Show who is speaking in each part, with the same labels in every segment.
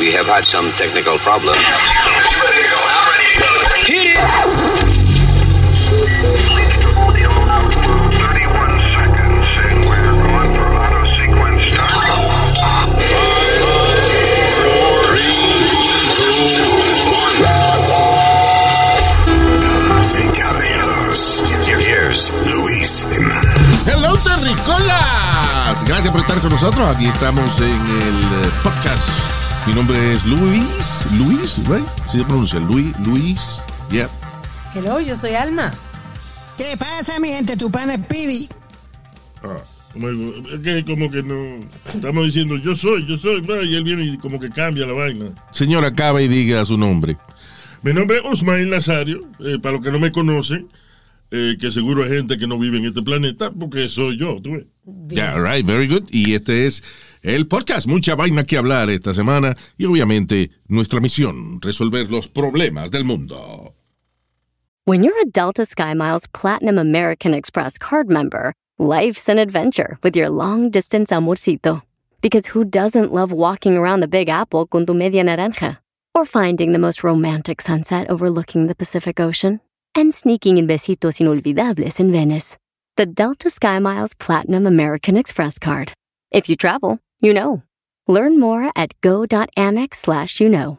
Speaker 1: We have had some technical problems.
Speaker 2: Hit it!
Speaker 3: Hello, Terricolas. Gracias por estar con nosotros. Aquí estamos en el podcast. Mi nombre es Luis. Luis, right? ¿Sí se pronuncia? Luis, Luis. Yeah.
Speaker 4: Hello, yo soy Alma.
Speaker 5: ¿Qué pasa, mi gente? Tu pana es Speedy.
Speaker 3: Ah, es que como que no. Estamos diciendo yo soy, yo soy, y él viene y como que cambia la vaina. Señor, acaba y diga su nombre. Mi nombre es Usmail Nazario, eh, para los que no me conocen, eh, que seguro hay gente que no vive en este planeta, porque soy yo, tú ves. Yeah, right, very good. Y este es el podcast, mucha vaina que hablar esta semana, y obviamente nuestra misión, resolver los problemas del mundo.
Speaker 6: When you're a Delta SkyMiles Platinum American Express card member, life's an adventure with your long distance amorcito. Because who doesn't love walking around the Big Apple con tu media naranja? Or finding the most romantic sunset overlooking the Pacific Ocean? And sneaking in besitos inolvidables in Venice. The Delta SkyMiles Platinum American Express card. If you travel, you know. Learn more at go.amex slash you know.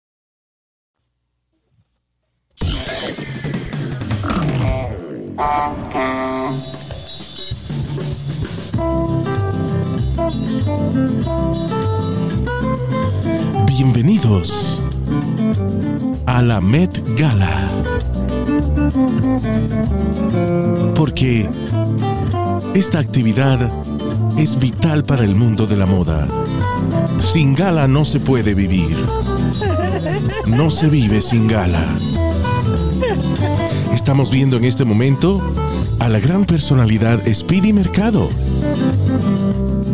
Speaker 3: Bienvenidos a la Met Gala. Porque esta actividad es vital para el mundo de la moda. Sin gala no se puede vivir. No se vive sin gala. Estamos viendo en este momento a la gran personalidad Speedy Mercado,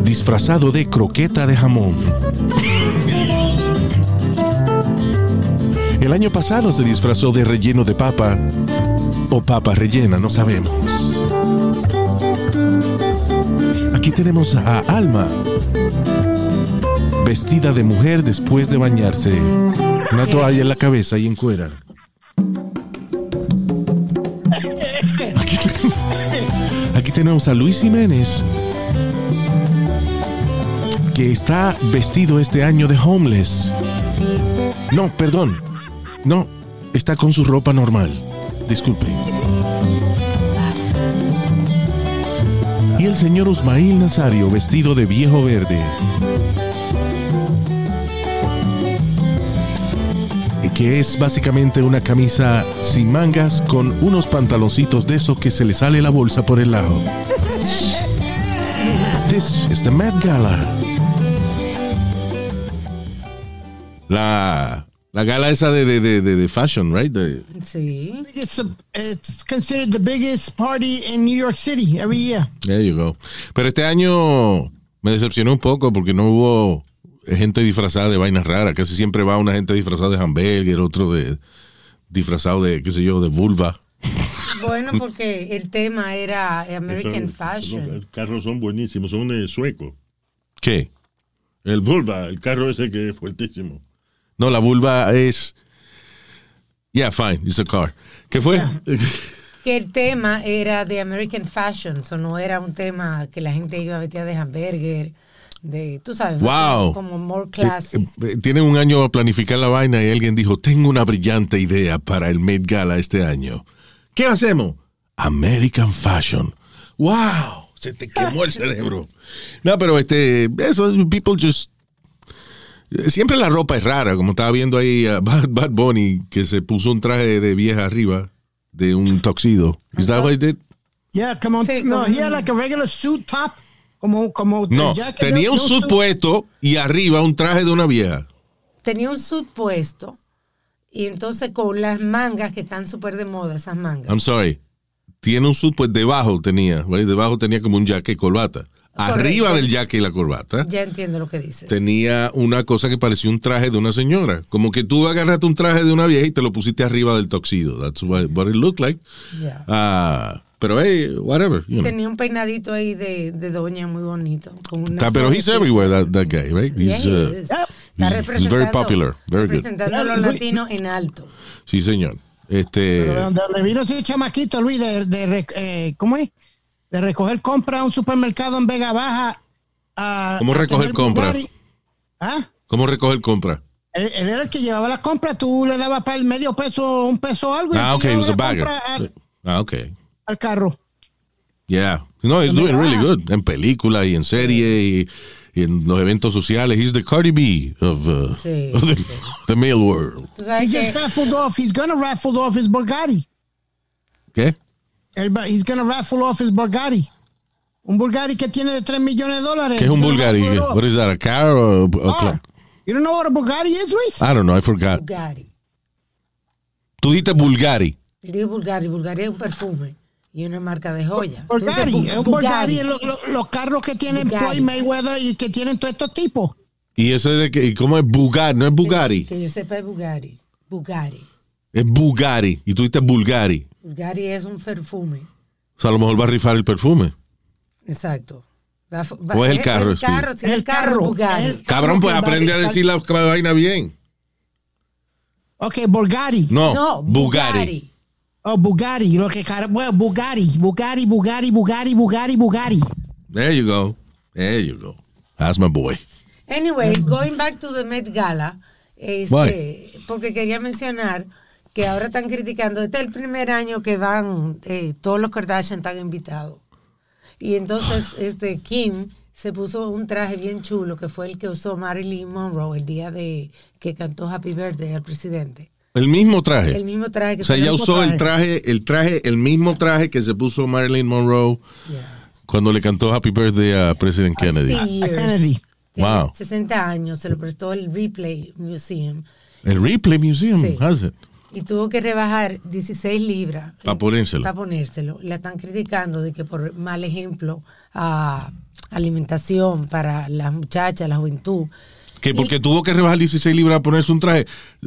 Speaker 3: disfrazado de croqueta de jamón. El año pasado se disfrazó de relleno de papa o papa rellena, no sabemos. Aquí tenemos a Alma, vestida de mujer después de bañarse, una toalla en la cabeza y en cuera. Tenemos a Luis Jiménez, que está vestido este año de homeless. No, perdón. No, está con su ropa normal. Disculpe. Y el señor Usmail Nazario vestido de viejo verde. Que es básicamente una camisa sin mangas con unos pantaloncitos de esos que se le sale la bolsa por el lado. This is the Met Gala. La, la gala esa de, de, de, de- de fashion, right?
Speaker 4: Sí.
Speaker 5: It's, a- it's considered the biggest party in New York City every year.
Speaker 3: There you go. Pero este año me decepcionó un poco porque no hubo gente disfrazada de vainas raras. Casi siempre va una gente disfrazada de hamburger, otro de disfrazado de, qué sé yo, de vulva.
Speaker 4: Bueno, porque el tema era American
Speaker 3: Eso-
Speaker 4: Fashion.
Speaker 3: Los carros son buenísimos, son de sueco. ¿Qué? El vulva, el carro ese que es fuertísimo. No, la vulva es... Yeah, fine, it's a car. ¿Qué fue?
Speaker 4: Que el tema era de American Fashion, o no era un tema que la gente iba vestida de hamburger, de, tú sabes,
Speaker 3: Wow.
Speaker 4: como more classy.
Speaker 3: Eh, eh, Tienen un año a planificar la vaina y alguien dijo, tengo una brillante idea para el Met Gala este año. ¿Qué hacemos? American Fashion. ¡Wow! Se te quemó el cerebro. No, pero este, eso, people just... Siempre la ropa es rara, como estaba viendo ahí a Bad, Bad Bunny, que se puso un traje de, vieja arriba, de un tuxedo. ¿Is that what he did?
Speaker 5: Yeah, come on.
Speaker 4: Sí,
Speaker 5: no, he had like a regular suit top Como, como
Speaker 3: No,
Speaker 5: jacket
Speaker 3: tenía un suit. puesto y arriba un traje de una vieja.
Speaker 4: Tenía un suit puesto y entonces con las mangas que están súper de moda, esas mangas.
Speaker 3: I'm sorry. Tiene un suit, pues debajo tenía, ¿vale? debajo tenía como un jacket y corbata. Arriba del jacket y la corbata
Speaker 4: Ya entiendo lo que dices.
Speaker 3: tenía una cosa que parecía un traje de una señora. Como que tú agarraste un traje de una vieja y te lo pusiste arriba del toxido. That's what, what it looked like.
Speaker 4: Ya.
Speaker 3: Ah, pero hey, whatever. You know.
Speaker 4: Tenía un peinadito ahí de, de doña muy bonito. Con una
Speaker 3: Ta- pero he's everywhere, that, that guy, right?
Speaker 4: Yeah,
Speaker 3: He's,
Speaker 4: he
Speaker 3: uh,
Speaker 4: is.
Speaker 5: Yep.
Speaker 4: Está
Speaker 3: he's- he's
Speaker 4: representando,
Speaker 3: very popular. Very good.
Speaker 4: representando a los
Speaker 5: Yeah,
Speaker 4: latinos en alto.
Speaker 3: sí, señor. Este,
Speaker 5: Pero donde, vino ese chamaquito, Luis, de, de eh, ¿cómo es? De recoger compra a un supermercado en Vega Baja. a-
Speaker 3: ¿Cómo recoger compra?
Speaker 5: Bugatti. ¿Ah?
Speaker 3: ¿Cómo recoger compra?
Speaker 5: Él, él era el que llevaba la compra, tú le dabas para el medio peso, un peso o algo. y
Speaker 3: Ah,
Speaker 5: él
Speaker 3: okay, he was a bagger.
Speaker 5: Al,
Speaker 3: Ah, okay.
Speaker 5: Al carro.
Speaker 3: Yeah. No, he's doing really good. En película y en serie y, y en los eventos sociales. He's the Cardi B of, uh,
Speaker 4: Sí,
Speaker 3: of the,
Speaker 4: sí.
Speaker 3: the male world.
Speaker 5: He just raffled off, he's gonna raffle off his Bugatti.
Speaker 3: ¿Qué?
Speaker 5: Va- he's gonna raffle off his Bugatti. Un Bugatti que tiene de 3 millones de dólares.
Speaker 3: ¿Qué es un
Speaker 5: off.
Speaker 3: What is that? A car or a, a
Speaker 5: Ah,
Speaker 3: clock?
Speaker 5: you don't know what a Bugatti is, Luis?
Speaker 3: I don't know. I forgot.
Speaker 4: Bulgari.
Speaker 3: Tú dijiste Bulgari.
Speaker 4: Yo digo Bulgari. Bulgari es un perfume y una marca de joya.
Speaker 5: Bugatti,
Speaker 4: Entonces,
Speaker 5: es un
Speaker 4: Bu-
Speaker 5: Bugatti, es lo- lo- los carros que tienen
Speaker 4: Bugatti.
Speaker 5: Floyd Mayweather y que tienen todos estos tipos.
Speaker 3: ¿Y ese de qué? ¿Y cómo es Bugatti? No es Bugatti.
Speaker 4: Que yo sepa es Bulgari. Bulgari.
Speaker 3: Es Bugatti. Y tú dijiste Bulgari.
Speaker 4: Bulgari es un perfume.
Speaker 3: O sea, a lo mejor va a rifar el perfume.
Speaker 4: Exacto. Va- va-
Speaker 3: ¿O es el carro,
Speaker 4: El carro, sí, el,
Speaker 5: El
Speaker 4: carro,
Speaker 5: carro,
Speaker 4: Bulgari.
Speaker 5: el-
Speaker 3: Cabrón, pues
Speaker 5: que
Speaker 3: aprende a decir la vaina bien.
Speaker 5: Ok, Bugatti.
Speaker 3: No,
Speaker 4: No,
Speaker 3: Bugatti.
Speaker 4: Bulgari.
Speaker 5: Oh, Bugatti. Lo que cara, bueno, Bugatti, Bugatti, Bugatti, Bugatti, Bugatti, Bugatti.
Speaker 3: There you go. There you go. That's my boy.
Speaker 4: Anyway, going back to the Met Gala, este,
Speaker 3: Why?
Speaker 4: porque quería mencionar que ahora están criticando, este es el primer año que van, eh, todos los Kardashian están invitados. Y entonces este Kim se puso un traje bien chulo que fue el que usó Marilyn Monroe el día de que cantó Happy Birthday al presidente.
Speaker 3: El mismo traje.
Speaker 4: El mismo traje que
Speaker 3: o sea,
Speaker 4: se
Speaker 3: ella usó el traje, el traje, el mismo traje que se puso Marilyn Monroe
Speaker 4: Yeah.
Speaker 3: cuando le cantó Happy Birthday a President Kennedy.
Speaker 4: 60 years.
Speaker 5: Kennedy.
Speaker 3: Wow.
Speaker 4: 60 años, se lo prestó el Replay Museum
Speaker 3: El Ripley Museum
Speaker 4: Sí.
Speaker 3: has it.
Speaker 4: y tuvo que rebajar 16 libras.
Speaker 3: Pa' ponérselo.
Speaker 4: Para ponérselo. La están criticando de que por mal ejemplo a alimentación para las muchachas, la juventud.
Speaker 3: Que porque tuvo que rebajar 16 libras a ponerse un traje.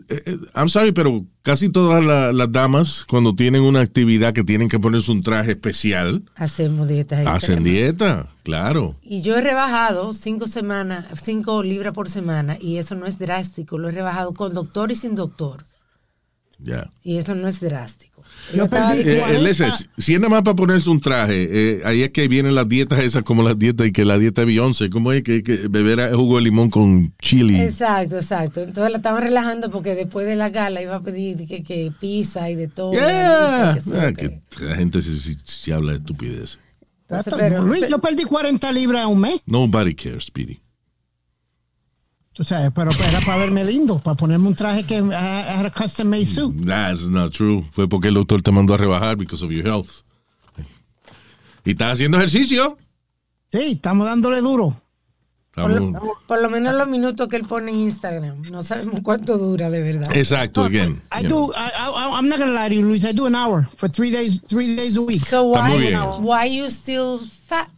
Speaker 3: Eh, eh, I'm sorry, pero casi todas la- las damas, cuando tienen una actividad que tienen que ponerse un traje especial,
Speaker 4: Hacemos dietas
Speaker 3: hacen dieta, claro.
Speaker 4: Y yo he rebajado cinco semanas, cinco libras por semana y eso no es drástico. Lo he rebajado con doctor y sin doctor.
Speaker 3: Ya.
Speaker 4: Y eso no es drástico.
Speaker 5: Yo perdí
Speaker 3: Eh, eh, listen, si es nada más para ponerse un traje, eh, ahí es que vienen las dietas esas como las dietas y que la dieta de Beyoncé, ¿cómo es que, que beber jugo de limón con chili?
Speaker 4: Exacto, exacto. Entonces la estaban relajando porque después de la gala iba a pedir que, que pizza y de todo.
Speaker 3: Yeah.
Speaker 4: que
Speaker 3: Ah,
Speaker 4: que-
Speaker 3: que la gente se, se- se habla de estupidez.
Speaker 4: Entonces, pero-
Speaker 5: Luis, yo perdí 40 libras en un mes.
Speaker 3: Nobody cares, Speedy.
Speaker 5: Tú sabes, pero era para verme lindo, para ponerme un traje que I had a custom made suit.
Speaker 3: That's not true. Fue porque el doctor te mandó a rebajar because of your health. ¿Y estás haciendo ejercicio?
Speaker 5: Sí, estamos dándole duro.
Speaker 4: por, lo,
Speaker 3: Estamos-
Speaker 4: por lo menos los minutos que él pone en Instagram. No sabemos cuánto dura de verdad.
Speaker 3: Exacto, again.
Speaker 5: I
Speaker 3: you
Speaker 5: do. I, I, I'm not gonna lie to you, Luis. I do an hour for three days, three days a week.
Speaker 4: So why, why you still fat?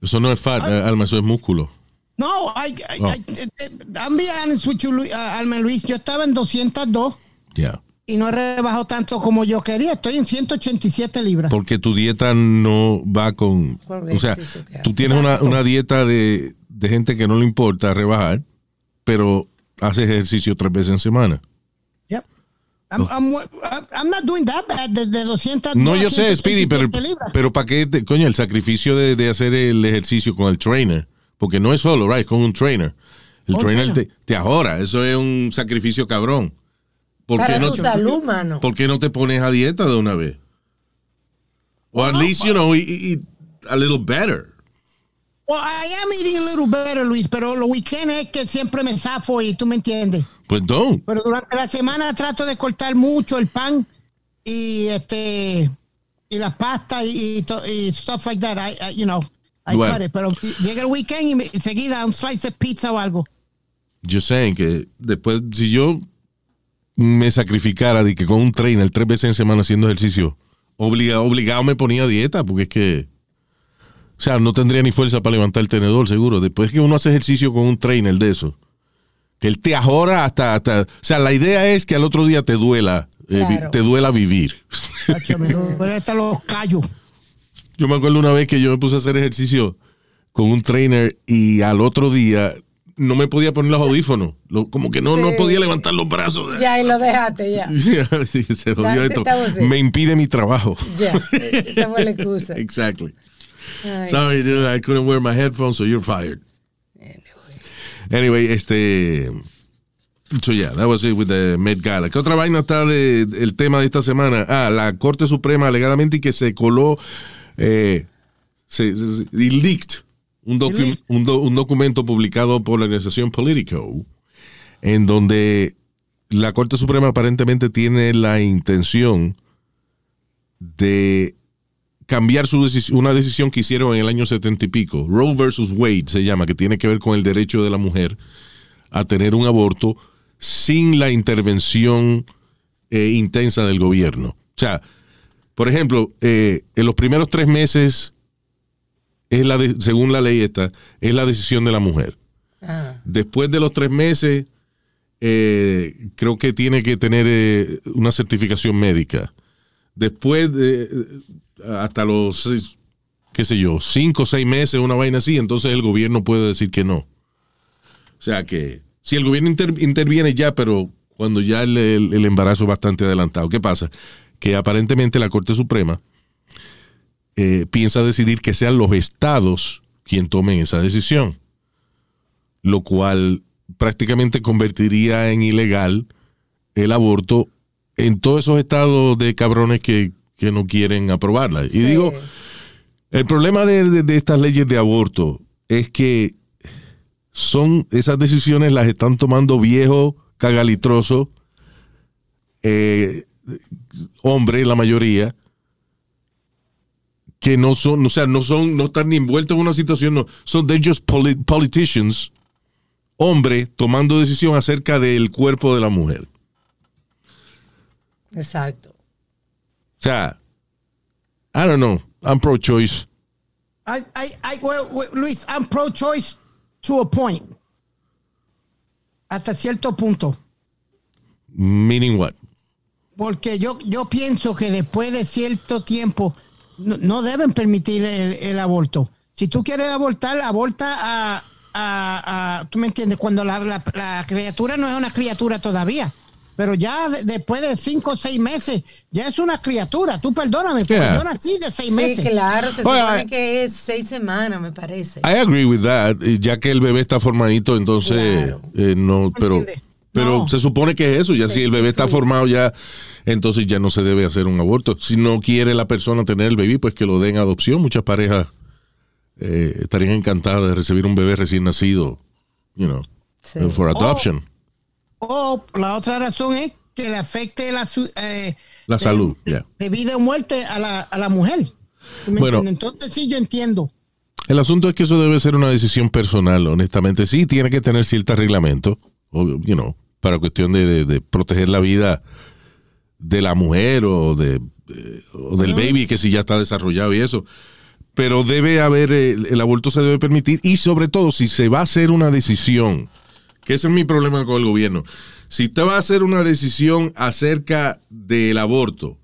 Speaker 3: Eso no es fat, eh, Alma, eso es músculo.
Speaker 5: No, I, I,
Speaker 3: Oh.
Speaker 5: I, I'm being honest with you, Luis, uh, Alma Luis. Yo estaba en 202
Speaker 3: Ya.
Speaker 5: y no he rebajado tanto como yo quería. Estoy en 187 libras.
Speaker 3: Porque tu dieta no va con... O sea, tú
Speaker 4: haces.
Speaker 3: tienes una, una dieta de, de gente que no le importa rebajar, pero hace ejercicio tres veces en semana.
Speaker 5: Yep. I'm, I'm, I'm not doing that bad. Desde 200
Speaker 3: No, yo sé, Speedy, pero,
Speaker 5: 187 libras.
Speaker 3: pero ¿para qué? te- coño, el sacrificio de, de hacer el ejercicio con el trainer. Porque no es solo, right, con un trainer. El
Speaker 5: Oh,
Speaker 3: trainer te, te ahora. Eso es un sacrificio cabrón. ¿Por
Speaker 4: Para
Speaker 3: qué, no,
Speaker 4: tu salud, mano.
Speaker 3: ¿Por qué no te pones a dieta de una vez? O at least, you know, eat, eat a little better.
Speaker 5: Well, I am eating a little better, Luis, pero los weekends es que siempre me zafo y tú me entiendes.
Speaker 3: Pues don't.
Speaker 5: Pero durante la semana trato de cortar mucho el pan y este y las pastas y, y, y stuff like that. I, I- you know, I
Speaker 3: Bueno.
Speaker 5: got it, pero llega el weekend y me- enseguida un slice de pizza o algo.
Speaker 3: Yo sé que después, si yo me sacrificara de que con un trainer tres veces en semana haciendo ejercicio, obliga, obligado me ponía a dieta, porque es que, o sea, no tendría ni fuerza para levantar el tenedor, seguro. Después que uno hace ejercicio con un trainer de eso, que él te ajora hasta, hasta, o sea, la idea es que al otro día te duela, eh,
Speaker 4: Claro.
Speaker 3: te duela vivir.
Speaker 5: Tacho, me duele hasta los callos.
Speaker 3: Yo me acuerdo una vez que yo me puse a hacer ejercicio con un trainer y al otro día no me podía poner los audífonos. Lo- como que no, no podía levantar los brazos.
Speaker 4: Ya, y lo dejaste, ya.
Speaker 3: Sí, sí, se jodió esto. Me impide mi trabajo.
Speaker 4: Ya, esa fue la excusa.
Speaker 3: exactly.
Speaker 4: Ay,
Speaker 3: Sorry, dude, I couldn't wear my headphones, so you're fired. Anyway, este. So yeah, that was it with the Met Gala. ¿Qué otra vaina está de, el tema de esta semana? Ah, la Corte Suprema alegadamente y que se coló, eh, se, se- y leaked un, docu-
Speaker 5: leaked.
Speaker 3: un, do- un documento publicado por la organización Politico, en donde la Corte Suprema aparentemente tiene la intención de cambiar su una decisión que hicieron en el año setenta y pico. Roe versus Wade se llama, que tiene que ver con el derecho de la mujer a tener un aborto sin la intervención eh, intensa del gobierno. O sea, por ejemplo, eh, en los primeros tres meses, es la de- según la ley esta, es la decisión de la mujer.
Speaker 4: Ah,
Speaker 3: Después de los tres meses, eh, creo que tiene que tener eh, una certificación médica. Después, de, hasta los, seis, qué sé yo, cinco o seis meses, una vaina así, entonces el gobierno puede decir que no. O sea que, si el gobierno inter- interviene ya, pero cuando ya el, el- el embarazo es bastante adelantado, ¿qué pasa? Que aparentemente la Corte Suprema eh, piensa decidir que sean los estados quien tomen esa decisión lo cual prácticamente convertiría en ilegal el aborto en todos esos estados de cabrones que, que no quieren aprobarla. Y digo, el problema de, de- de estas leyes de aborto es que son esas decisiones las están tomando viejos, cagalitrosos, eh, hombres, la mayoría, que no son, o sea, no son, no están ni envueltos en una situación, no, son de ellos politicians, hombres tomando decisión acerca del cuerpo de la mujer.
Speaker 4: exacto.
Speaker 3: O sea, I don't know, I'm pro-choice.
Speaker 5: I, I, I, well, well, Luis, I'm pro-choice to a point. Hasta cierto punto.
Speaker 3: Meaning what?
Speaker 5: Porque yo, yo pienso que después de cierto tiempo no, no deben permitir el, el aborto. Si tú quieres abortar, aborta a, a- a- tú me entiendes, cuando la, la- la criatura no es una criatura todavía. Pero ya de- después de cinco o seis meses, ya es una criatura. Tú perdóname,
Speaker 3: Yeah.
Speaker 5: yo nací de seis
Speaker 4: Sí,
Speaker 5: meses.
Speaker 4: claro, se supone
Speaker 3: I-
Speaker 4: que es seis semanas, me parece.
Speaker 3: I agree with that, ya que el bebé está formadito, entonces
Speaker 4: Claro.
Speaker 3: eh, no, pero,
Speaker 5: entiende?
Speaker 3: Pero
Speaker 5: No.
Speaker 3: se supone que es eso, ya
Speaker 4: Sí,
Speaker 3: si el bebé
Speaker 4: sí,
Speaker 3: está
Speaker 4: sí.
Speaker 3: formado ya, entonces ya no se debe hacer un aborto. Si no quiere la persona tener el bebé, pues que lo den a adopción. Muchas parejas eh, estarían encantadas de recibir un bebé recién nacido, you know,
Speaker 4: Sí.
Speaker 3: for adoption.
Speaker 5: O la otra razón es que le afecte la, su- eh,
Speaker 3: La
Speaker 5: de-
Speaker 3: salud, ya.
Speaker 5: de vida o muerte a la, a la mujer. ¿Tú me
Speaker 3: Bueno.
Speaker 5: Entonces sí, yo entiendo.
Speaker 3: El asunto es que eso debe ser una decisión personal, honestamente. Sí, tiene que tener ciertos reglamentos, o, you know, para cuestión de, de- de proteger la vida de la mujer o, de, eh, o del baby, que si ya está desarrollado y eso. Pero debe haber, eh, el, el aborto se debe permitir y sobre todo si se va a hacer una decisión, que ese es mi problema con el gobierno. Si usted va a hacer una decisión acerca del aborto,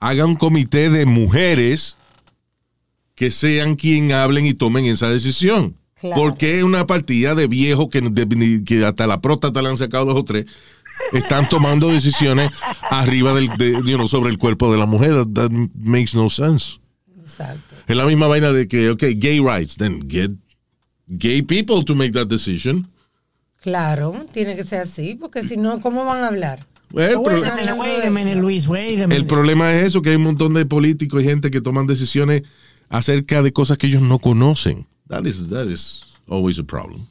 Speaker 3: haga un comité de mujeres que sean quien hablen y tomen esa decisión.
Speaker 4: Claro.
Speaker 3: Porque es una partida de viejos que, de- que hasta la próstata le han sacado dos o tres, están tomando decisiones arriba del, de, you know, sobre el cuerpo de la mujer. That, that makes no sense.
Speaker 4: Exacto.
Speaker 3: Es la misma vaina de que, ok, gay rights, then get gay people to make that decision.
Speaker 4: Claro, tiene que ser así, porque si no, ¿cómo van a hablar?
Speaker 3: Well, pero-
Speaker 5: a minute, wait a minute, Luis, wait a
Speaker 3: el problema es eso, que hay un montón de políticos y gente que toman decisiones acerca de cosas que ellos no conocen. That is, that is always a problem.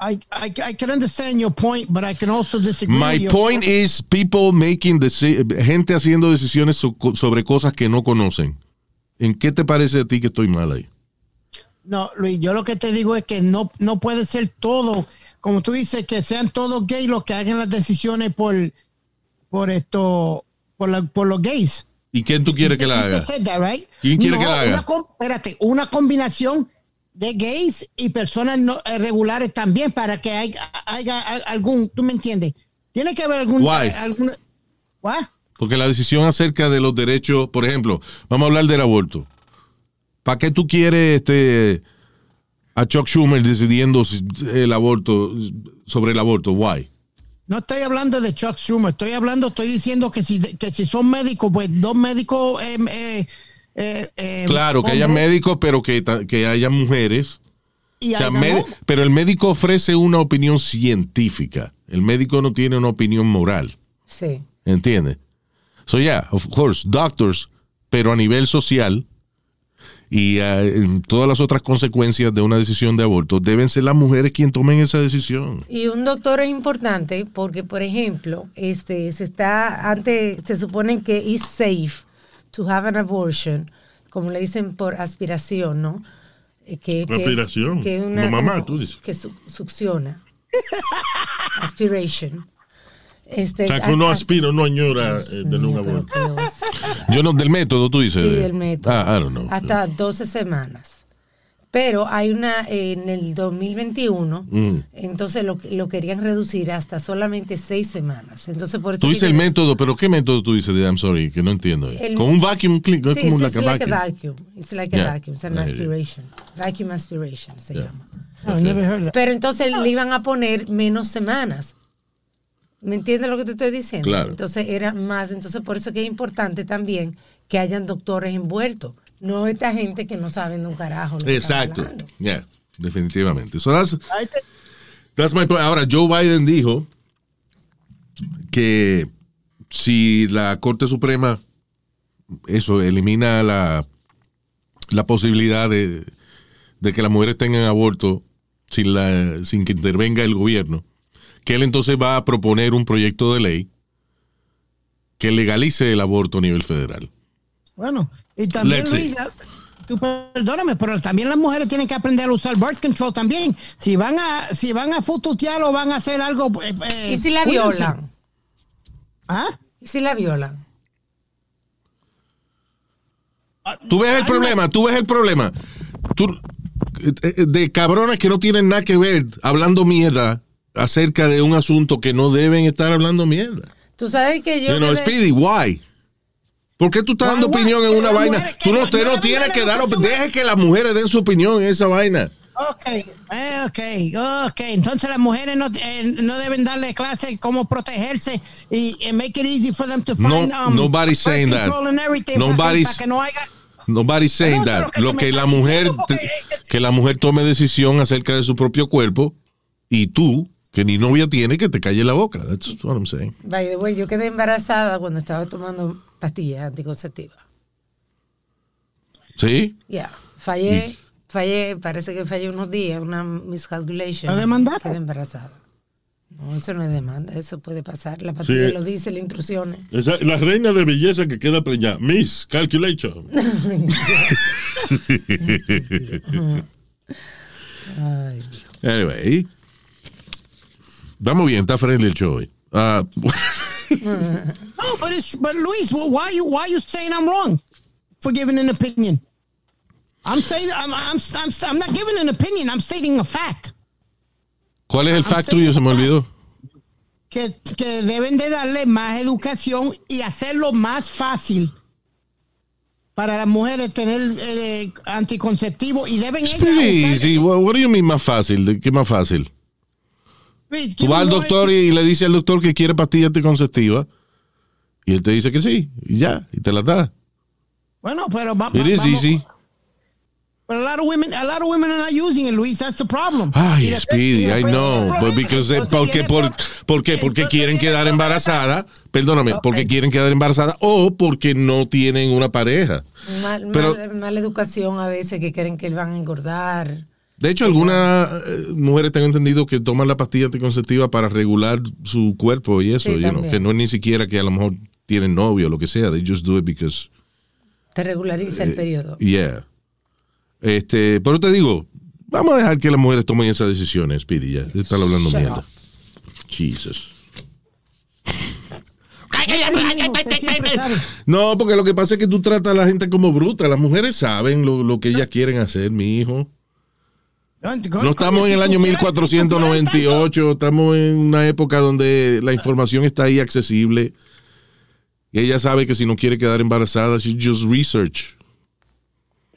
Speaker 5: I, I, I can understand your point, but I can also disagree.
Speaker 3: My
Speaker 5: your
Speaker 3: point is people making gente haciendo decisiones so- sobre cosas que no conocen. ¿En qué te parece a ti que estoy mal ahí?
Speaker 5: No, Luis, yo lo que te digo es que no, no puede ser todo, como tú dices, que sean todos gays los que hagan las decisiones por, por esto, por, la- por los gays.
Speaker 3: ¿Y quién tú quieres que la haga?
Speaker 5: that, right?
Speaker 3: ¿Quién quiere
Speaker 5: No,
Speaker 3: que la haga?
Speaker 5: Una, espérate, una combinación de gays y personas no, eh, regulares también para que haya, haya al- algún, tú me entiendes. Tiene que haber algún,
Speaker 3: Why?
Speaker 5: alguna, ¿What?
Speaker 3: Porque la decisión acerca de los derechos, por ejemplo, vamos a hablar del aborto. ¿Para qué tú quieres este, a Chuck Schumer decidiendo el aborto sobre el aborto? Why?
Speaker 5: No estoy hablando de Chuck Schumer, estoy hablando, estoy diciendo que si, que si son médicos, pues dos médicos. eh, eh, eh, eh,
Speaker 3: Claro, que haya médicos, pero que, que haya mujeres.
Speaker 5: Y
Speaker 3: O sea,
Speaker 5: haya
Speaker 3: med-
Speaker 5: hombres.
Speaker 3: pero el médico ofrece una opinión científica. El médico no tiene una opinión moral.
Speaker 4: Sí.
Speaker 3: ¿Entiendes? So, yeah, of course, doctors, pero a nivel social y en todas las otras consecuencias de una decisión de aborto, deben ser las mujeres quienes tomen esa decisión.
Speaker 4: Y un doctor es importante porque, por ejemplo, este se está antes se supone que es safe to have an abortion, como le dicen por aspiración, ¿no? Eh, Que, que-
Speaker 3: Aspiración.
Speaker 4: que una-
Speaker 3: Como mamá,
Speaker 4: como
Speaker 3: tú dices.
Speaker 4: que su- succiona. Aspiration. Este,
Speaker 3: O sea, que uno
Speaker 4: a-
Speaker 3: aspira, uno añora eh, de un aborto. Yo no, del método, tú dices.
Speaker 4: Sí,
Speaker 3: de-
Speaker 4: el método.
Speaker 3: Ah, I don't know.
Speaker 4: Hasta 12 semanas. Pero hay una eh, en el 2021,
Speaker 3: Mm.
Speaker 4: entonces lo, lo querían reducir hasta solamente 6 semanas. Entonces por eso
Speaker 3: Tú dices el método, pero ¿qué método tú dices de I'm sorry? Que no entiendo.
Speaker 4: El-
Speaker 3: Con un vacuum clean, es
Speaker 4: Sí,
Speaker 3: como
Speaker 4: sí,
Speaker 3: like
Speaker 4: it's
Speaker 3: a
Speaker 4: like a
Speaker 3: vacuum.
Speaker 4: vacuum. It's like
Speaker 3: Yeah.
Speaker 4: a vacuum. It's an
Speaker 3: Yeah.
Speaker 4: aspiration. Vacuum aspiration se
Speaker 3: Yeah.
Speaker 4: llama.
Speaker 5: Never heard that.
Speaker 4: Pero entonces le iban a poner menos semanas. ¿Me entiendes lo que te estoy diciendo?
Speaker 3: Claro.
Speaker 4: Entonces era más, entonces por eso que es importante también que hayan doctores envueltos, no esta gente que no saben de un carajo.
Speaker 3: Exacto. Yeah, definitivamente. So that's, That's my point. Ahora, Joe Biden dijo que si la Corte Suprema eso elimina la, la posibilidad de, de que las mujeres tengan aborto sin, la, sin que intervenga el gobierno, que él entonces va a proponer un proyecto de ley que legalice el aborto a nivel federal.
Speaker 5: Bueno, y también. Luis, tú perdóname, pero también las mujeres tienen que aprender a usar birth control también. Si van a, si van a fututear o van a hacer algo. eh, eh,
Speaker 4: ¿Y si la
Speaker 5: cuídense.
Speaker 4: violan?
Speaker 5: ¿Ah?
Speaker 4: ¿Y si la violan?
Speaker 3: Tú ves el problema, tú ves el problema. Tú, eh, eh, de cabrones que no tienen nada que ver hablando mierda acerca de un asunto que no deben estar hablando mierda.
Speaker 4: Tú sabes que yo... Quedé-
Speaker 3: Speedy, why? ¿Por qué tú estás dando opinión en
Speaker 5: Que
Speaker 3: una vaina? Tú
Speaker 5: que
Speaker 3: no, usted no tiene que dar,
Speaker 5: la
Speaker 3: op-
Speaker 5: persona-
Speaker 3: deje que las mujeres den su opinión en esa vaina.
Speaker 5: Ok, eh, ok, ok. Entonces las mujeres no, eh, no deben darle clase cómo protegerse y and make it easy for them to
Speaker 3: No,
Speaker 5: find um,
Speaker 3: nobody's saying that.
Speaker 5: para que-
Speaker 3: Nobody's-
Speaker 5: para que no haya...
Speaker 3: Nobody's saying
Speaker 5: No,
Speaker 3: that.
Speaker 5: que
Speaker 3: Lo
Speaker 5: tú me
Speaker 3: que la mujer,
Speaker 5: porque-
Speaker 3: que la mujer tome decisión acerca de su propio cuerpo y tú, que ni novia tiene, que te calle la boca. That's what I'm saying.
Speaker 4: By the way, yo quedé embarazada cuando estaba tomando pastillas anticonceptivas.
Speaker 3: ¿Sí?
Speaker 4: Ya, fallé, fallé, parece que fallé unos días, una miscalculation.
Speaker 5: ¿Lo demandaron?
Speaker 4: Quedé embarazada. No, eso no es demanda, eso puede pasar. La pastilla
Speaker 3: Sí.
Speaker 4: lo dice, las instrucciones.
Speaker 3: Esa- la reina de belleza que queda preñada. Miss Calculation.
Speaker 4: Ay,
Speaker 3: anyway. Vamos bien, está friendly el show hoy. Ah,
Speaker 5: No, but it's but Luis, why you why you saying I'm wrong for giving an opinion? I'm saying I'm I'm I'm, I'm not giving an opinion. I'm stating a fact.
Speaker 3: ¿Cuál es el
Speaker 5: I'm
Speaker 3: fact tuyo? Se me olvidó.
Speaker 5: Que, que deben de darle más educación y hacerlo más fácil para las mujeres tener eh, anticonceptivo y deben ellas
Speaker 3: Sí, sí. What, what do you mean más fácil? ¿De ¿Qué más fácil? Tú vas al doctor y le dices al doctor que quiere pastillas anticonceptivas y él te dice que sí y ya, y te las da.
Speaker 5: Bueno, pero va,
Speaker 3: It
Speaker 5: va-
Speaker 3: is
Speaker 5: vamos-
Speaker 3: easy.
Speaker 5: But a lot of women, a lot of women are not using it, Luis. That's the problem.
Speaker 3: Ay, Speedy,
Speaker 5: y
Speaker 3: I know. But because they-
Speaker 5: Entonces
Speaker 3: porque, por, ¿Por qué? Porque quieren quedar embarazada. Perdóname,
Speaker 5: Ok.
Speaker 3: porque quieren quedar embarazada o porque no tienen una pareja.
Speaker 4: mal,
Speaker 3: Pero-
Speaker 4: mal- mala educación a veces que creen que van a engordar.
Speaker 3: De hecho, algunas eh, mujeres tengo entendido que toman la pastilla anticonceptiva para regular su cuerpo y eso,
Speaker 4: Sí,
Speaker 3: you know, que no es ni siquiera que a lo mejor tienen novio o lo que sea. They just do it because,
Speaker 4: Te regulariza
Speaker 3: Eh,
Speaker 4: el periodo.
Speaker 3: yeah. Este, pero te digo, vamos a dejar que las mujeres tomen esas decisiones, Speedy, ya. Están hablando
Speaker 4: Shut
Speaker 3: mierda.
Speaker 4: up.
Speaker 3: Jesus. No, porque lo que pasa es que tú tratas a la gente como bruta. Las mujeres saben lo, lo que ellas quieren hacer, mi hijo. No estamos en el año 1498, estamos en una época donde la información está ahí accesible. Y ella sabe que si no quiere quedar embarazada, she just research.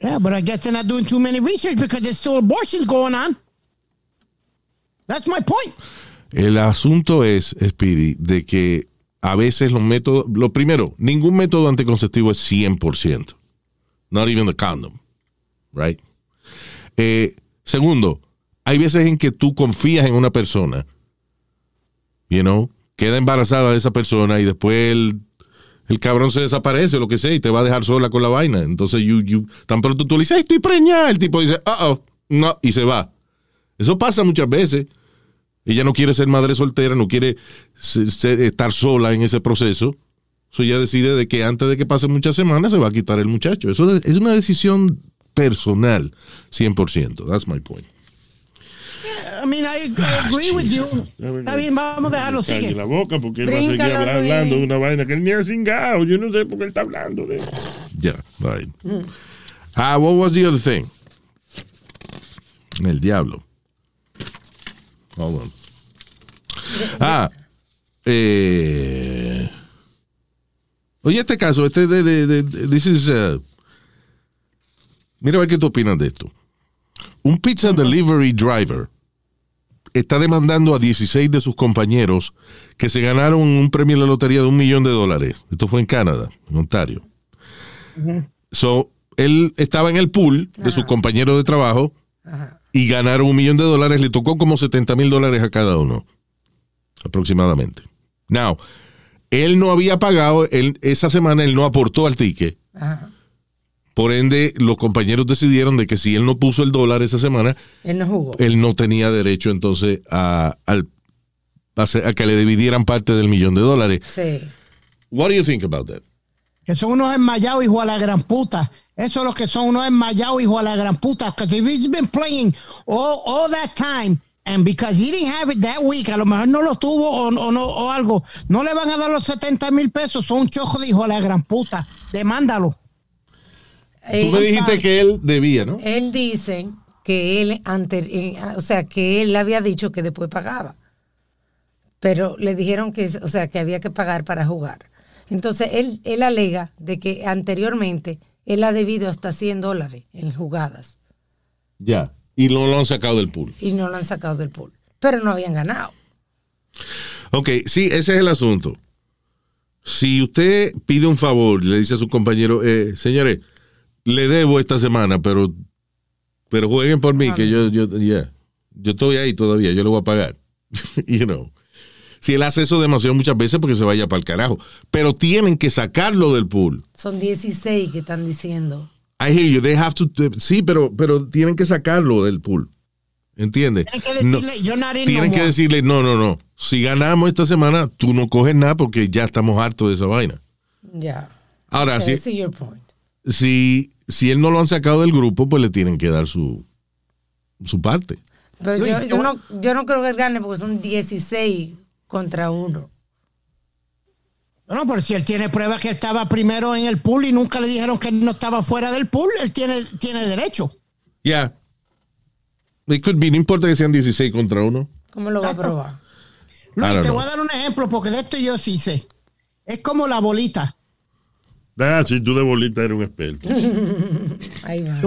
Speaker 5: Yeah, but I guess they're not doing too many research because there's still abortions going on. That's my point.
Speaker 3: El asunto es, Speedy, de que a veces los métodos, lo primero, ningún método anticonceptivo es 100%. Not even the condom. Right? Eh, segundo, hay veces en que tú confías en una persona, you know, queda embarazada de esa persona y después el, el cabrón se desaparece lo que sea y te va a dejar sola con la vaina. Entonces, you, you, tan pronto tú le dices, "Ay, estoy preñada, el tipo dice, oh, oh, no, y se va. Eso pasa muchas veces. Ella no quiere ser madre soltera, no quiere estar sola en ese proceso. So ella decide de que antes de que pasen muchas semanas se va a quitar el muchacho. Eso es una decisión personal, 100%. That's my point.
Speaker 5: I mean, I, I agree with you. Está bien, vamos a dejarlo, sigue.
Speaker 3: la boca porque él va a seguir
Speaker 4: Bríncalo,
Speaker 3: hablando de una vaina que él ni ha cingado. Yo no sé por qué él está hablando de Ya, all right. Ah, what was the other thing? El diablo. Hold on. Ah, eh, oye, este caso, este de, de, de- de- this is, uh, mira a ver qué tú opinas de esto. Un pizza delivery driver está demandando a 16 de sus compañeros que se ganaron un premio en la lotería de un millón de dólares. Esto fue en Canadá, en Ontario. So, él estaba en el pool de sus compañeros de trabajo y ganaron un millón de dólares. Le tocó como 70 mil dólares a cada uno, aproximadamente. Now, él no había pagado, él, esa semana él no aportó al ticket.
Speaker 4: Ajá.
Speaker 3: Por ende, los compañeros decidieron de que si él no puso el dólar esa semana,
Speaker 4: Él no jugó.
Speaker 3: él no tenía derecho entonces a, al- a a que le dividieran parte del millón de dólares.
Speaker 4: Sí.
Speaker 3: What do you think about that?
Speaker 5: Que son unos enmayados, hijo a la gran puta. Eso es lo que son unos enmayados, hijo a la gran puta. Because if he's been playing all, all that time, and because he didn't have it that week, a lo mejor no lo tuvo o, o no, o algo, no le van a dar los 70 mil pesos. Son un chojo de hijo a la gran puta. Demándalo.
Speaker 4: Eh,
Speaker 3: Tú me dijiste que él debía, ¿no?
Speaker 4: Él dice que él ante, eh, o sea, que él había dicho que después pagaba. Pero le dijeron que, o sea, que había que pagar para jugar. Entonces él, él alega de que anteriormente él ha debido hasta 100 dólares en jugadas
Speaker 3: Ya. Y no lo han sacado del pool.
Speaker 4: y no lo han sacado del pool. Pero no habían ganado.
Speaker 3: Ok, sí, ese es el asunto. Si usted pide un favor, le dice a su compañero, eh, señores, le debo esta semana, pero, pero jueguen por mí, que yo, yo, ya, yo estoy ahí todavía, yo le voy a pagar. you know. Si él hace eso demasiado muchas veces, porque se vaya para el carajo. Pero tienen que sacarlo del pool.
Speaker 4: Son 16 que están diciendo.
Speaker 3: I hear you, they have to, sí, pero, pero tienen que sacarlo del pool. ¿Entiendes?
Speaker 5: Tienen que decirle, not in no
Speaker 3: tienen que
Speaker 5: more.
Speaker 3: decirle, no, no, no. Si ganamos esta semana, tú no coges nada porque ya estamos hartos de esa vaina.
Speaker 4: Ya.
Speaker 3: Ahora,
Speaker 4: Okay, I
Speaker 3: si,
Speaker 4: see your point.
Speaker 3: si, si él no lo han sacado del grupo, pues le tienen que dar su, su parte.
Speaker 4: Pero yo,
Speaker 5: yo
Speaker 4: yo
Speaker 5: voy-
Speaker 4: no, yo no creo que él gane porque son 16 contra uno.
Speaker 5: No, pero si él tiene pruebas que estaba primero en el pool y nunca le dijeron que no estaba fuera del pool, él tiene, tiene derecho.
Speaker 3: Ya. It could be, no importa que sean 16 contra uno.
Speaker 4: ¿Cómo lo va a probar?
Speaker 5: Luis, te
Speaker 3: know.
Speaker 5: voy a dar un ejemplo porque de esto yo sí sé. Es como la bolita.
Speaker 3: Ah, si tú de bolita eres un experto.
Speaker 4: Ahí va.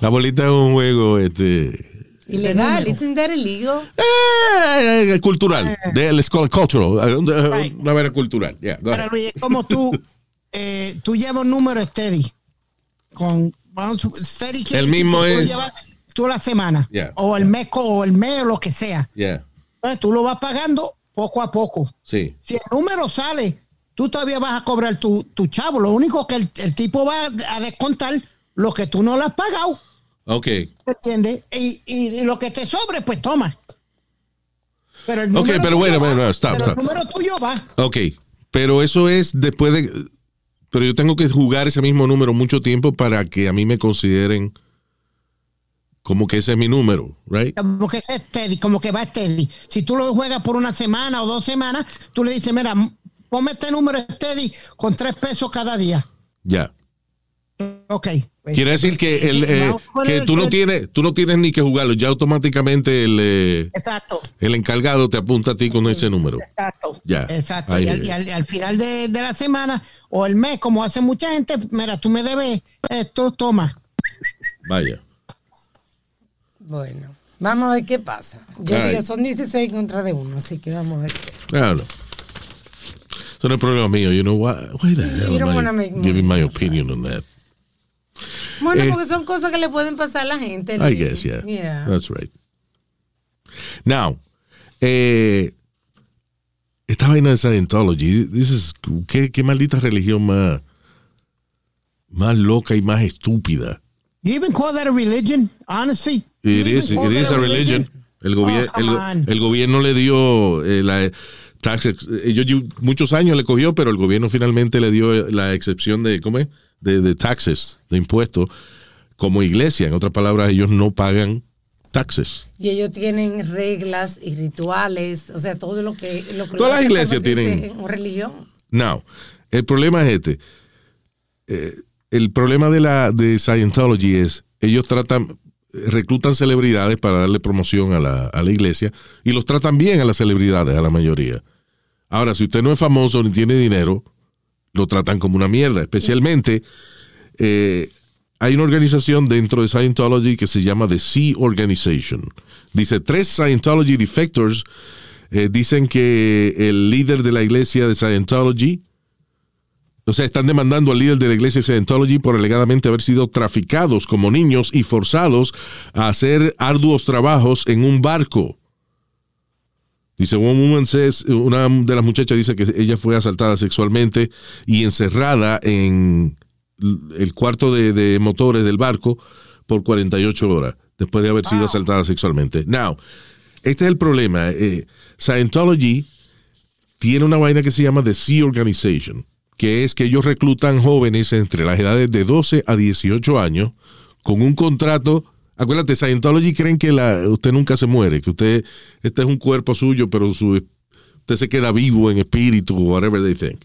Speaker 3: La bolita es un juego, este.
Speaker 4: Ilegal, isn't that illegal?
Speaker 3: eh, eh, cultural. De, let's call it cultural. eh, Una,
Speaker 5: Right.
Speaker 3: una vaina cultural. Yeah,
Speaker 5: Pero. Luis, es como tú, eh, tú llevas un número steady. Con, vamos, steady quiere
Speaker 3: El mismo
Speaker 5: que tú
Speaker 3: es-
Speaker 5: llevas tú la semana.
Speaker 3: Yeah.
Speaker 5: O el mes, co- o el mes, o lo que sea.
Speaker 3: Yeah,
Speaker 5: Entonces tú lo vas pagando poco a poco.
Speaker 3: sí.
Speaker 5: Si el número sale, tú todavía vas a cobrar tu, tu chavo. Lo único que el, el tipo va a descontar lo que tú no le has pagado.
Speaker 3: Ok.
Speaker 5: ¿me ¿Entiendes? Y, y- y lo que te sobre, pues toma. Pero el
Speaker 3: Ok,
Speaker 5: número
Speaker 3: pero
Speaker 5: tuyo
Speaker 3: bueno, bueno, stop,
Speaker 5: pero
Speaker 3: stop.
Speaker 5: El número tuyo va.
Speaker 3: Ok, pero eso es después de... Pero yo tengo que jugar ese mismo número mucho tiempo para que a mí me consideren como que ese es mi número, right?
Speaker 5: Como que es steady, como que va steady. Si tú lo juegas por una semana o dos semanas, tú le dices, mira, ponme este número steady con tres pesos cada día.
Speaker 3: Ya.
Speaker 5: Ok.
Speaker 3: Quiere decir que, el, eh, tú no tienes tú no tienes ni que jugarlo, ya automáticamente el, eh,
Speaker 5: Exacto.
Speaker 3: el encargado te apunta a ti con ese número.
Speaker 5: Exacto.
Speaker 3: Ya.
Speaker 5: Exacto.
Speaker 3: Ahí
Speaker 5: Y, al,
Speaker 3: es.
Speaker 5: y al- al final de, de la semana o el mes, como hace mucha gente, mira, tú me debes esto, toma.
Speaker 3: Vaya.
Speaker 4: Bueno, vamos a ver qué pasa. Yo
Speaker 3: All
Speaker 4: digo,
Speaker 3: right.
Speaker 4: son 16 contra de uno, así que vamos a ver. qué.
Speaker 3: Eso no es problema mío. You know why? Why the hell
Speaker 4: You don't
Speaker 3: am I giving my opinion on that?
Speaker 4: Bueno,
Speaker 3: Eh,
Speaker 4: porque son cosas que le pueden pasar a la gente.
Speaker 3: I guess, yeah.
Speaker 4: Yeah.
Speaker 3: That's right. Now, eh, esta vaina de Scientology, this is- ¿qué, qué maldita religión más, más loca y más estúpida.
Speaker 5: You even call that a religion, honestly?
Speaker 3: It is, it is a religion. El, gobier-
Speaker 5: Oh,
Speaker 3: el gobierno le dio eh, la tax, ellos yu- muchos años le cogió, pero el gobierno finalmente le dio la excepción de, ¿cómo es? De, de taxes, de impuestos, como iglesia. En otras palabras, ellos no pagan taxes.
Speaker 4: Y ellos tienen reglas y rituales, o sea, todo lo que... Lo que
Speaker 3: Todas las iglesias tienen-
Speaker 4: En religión.
Speaker 3: Now, el problema es este. Eh, el problema de la de Scientology es, ellos tratan, reclutan celebridades para darle promoción a la, a la iglesia y los tratan bien a las celebridades, a la mayoría. Ahora, si usted no es famoso ni tiene dinero, lo tratan como una mierda. Especialmente, eh, hay una organización dentro de Scientology que se llama The Sea Organization. Dice, tres Scientology defectors eh, dicen que el líder de la iglesia de Scientology, o sea, están demandando al líder de la iglesia Scientology por alegadamente haber sido traficados como niños y forzados a hacer arduos trabajos en un barco. Dice, one woman says, una de las muchachas dice que ella fue asaltada sexualmente y encerrada en el cuarto de, de motores del barco por 48 horas después de haber sido asaltada sexualmente. Now, este es el problema. eh, Scientology tiene una vaina que se llama The Sea Organization, que es que ellos reclutan jóvenes entre las edades de 12 a 18 años con un contrato. Acuérdate, Scientology creen que la, usted nunca se muere, que usted, este es un cuerpo suyo, pero su, usted se queda vivo en espíritu o whatever they think.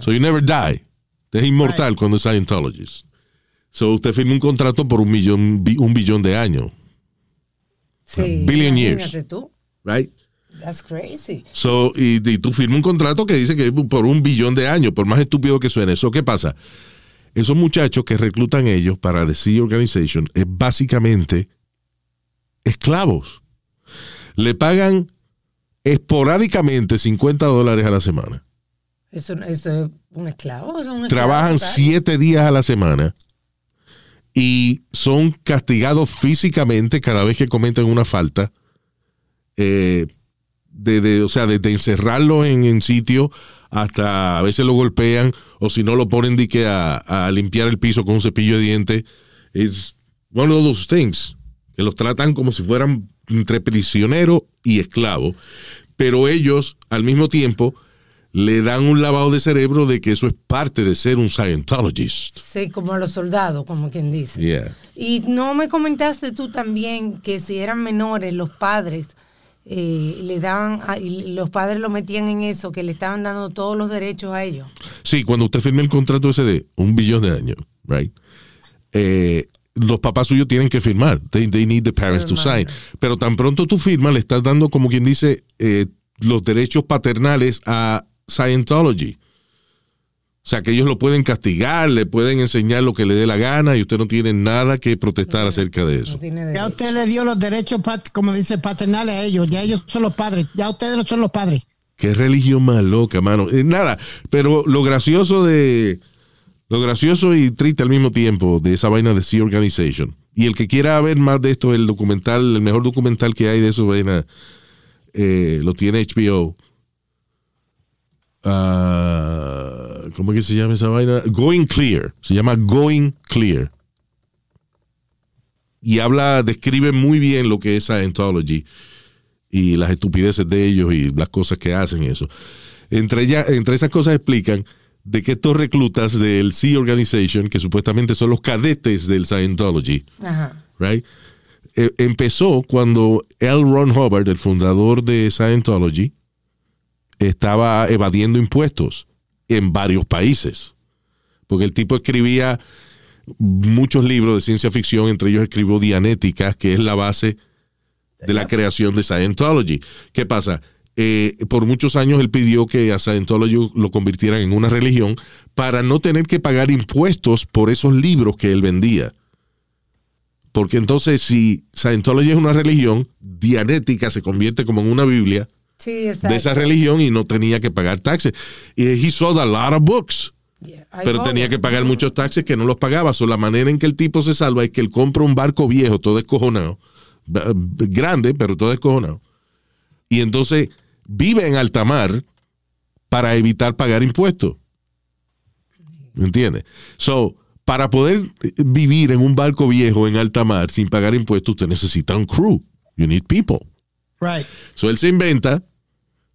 Speaker 3: So you never die. Usted es inmortal cuando es Scientologist. So usted firma un contrato por un millón, un billón de años,
Speaker 4: Sí,
Speaker 3: billion years.
Speaker 4: tú.
Speaker 3: right?
Speaker 4: That's crazy.
Speaker 3: So, y, y tú firmas un contrato que dice que por un billón de años, por más estúpido que suene. ¿Eso qué pasa? Esos muchachos que reclutan ellos para The Sea Organization es básicamente esclavos. Le pagan esporádicamente 50 dólares a la semana.
Speaker 4: Eso, eso es un esclavo. eso es un esclavo
Speaker 3: Trabajan
Speaker 4: total.
Speaker 3: siete días a la semana y son castigados físicamente cada vez que cometen una falta. eh, de, de- o sea, desde encerrarlo en, en sitio hasta a veces lo golpean o si no lo ponen de que a, a limpiar el piso con un cepillo de dientes. Es one of those things que los tratan como si fueran entre prisionero y esclavo, pero ellos al mismo tiempo le dan un lavado de cerebro de que eso es parte de ser un Scientologist.
Speaker 4: Sí, como a los soldados, como quien dice.
Speaker 3: Yeah.
Speaker 4: Y no me comentaste tú también que si eran menores, los padres eh, le daban, a- y los padres lo metían en eso, que le estaban dando todos los derechos a ellos.
Speaker 3: Sí, cuando usted firme el contrato ese de un billón de años, right? Eh, los papás suyos tienen que firmar. They, they need the parents to sign. Pero tan pronto tú firmas, le estás dando, como quien dice, eh, los derechos paternales a Scientology. O sea, que ellos lo pueden castigar, le pueden enseñar lo que le dé la gana y usted no tiene nada que protestar acerca de eso.
Speaker 5: Ya usted le dio los derechos, pat- como dice, paternales a ellos. Ya ellos son los padres. Ya ustedes no son los padres.
Speaker 3: Qué religión más loca, mano. Eh, nada, pero lo gracioso de. Lo gracioso y triste al mismo tiempo de esa vaina de Sea Organization. Y el que quiera ver más de esto, el documental, el mejor documental que hay de eso, vaina, eh, lo tiene HBO. Ah, ¿Cómo es que se llama esa vaina? Going Clear. Se llama Going Clear. Y habla, describe muy bien lo que es Scientology y las estupideces de ellos y las cosas que hacen eso. Entre, ella- entre esas cosas explican de que estos reclutas del Sea Organization, que supuestamente son los cadetes del Scientology,
Speaker 4: Ajá.
Speaker 3: right? eh, empezó cuando L. Ron Hubbard, el fundador de Scientology, estaba evadiendo impuestos en varios países. Porque el tipo escribía muchos libros de ciencia ficción, entre ellos escribió Dianética, que es la base de la creación de Scientology. ¿Qué pasa? Eh, por muchos años él pidió que a Scientology lo convirtieran en una religión para no tener que pagar impuestos por esos libros que él vendía. Porque entonces si Scientology es una religión, Dianética se convierte como en una Biblia
Speaker 4: Sí,
Speaker 3: de esa religión y no tenía que pagar taxes. Y he sold a lot of books.
Speaker 4: Yeah,
Speaker 3: Pero tenía que pagar muchos taxes que no los pagaba. So, la manera en que el tipo se salva es que él compra un barco viejo, todo escojonado, grande, pero todo escojonado. Y entonces vive en alta mar para evitar pagar impuestos. ¿Me entiendes? So, para poder vivir en un barco viejo en alta mar sin pagar impuestos, usted necesita un crew. You need people.
Speaker 5: Right.
Speaker 3: So él se inventa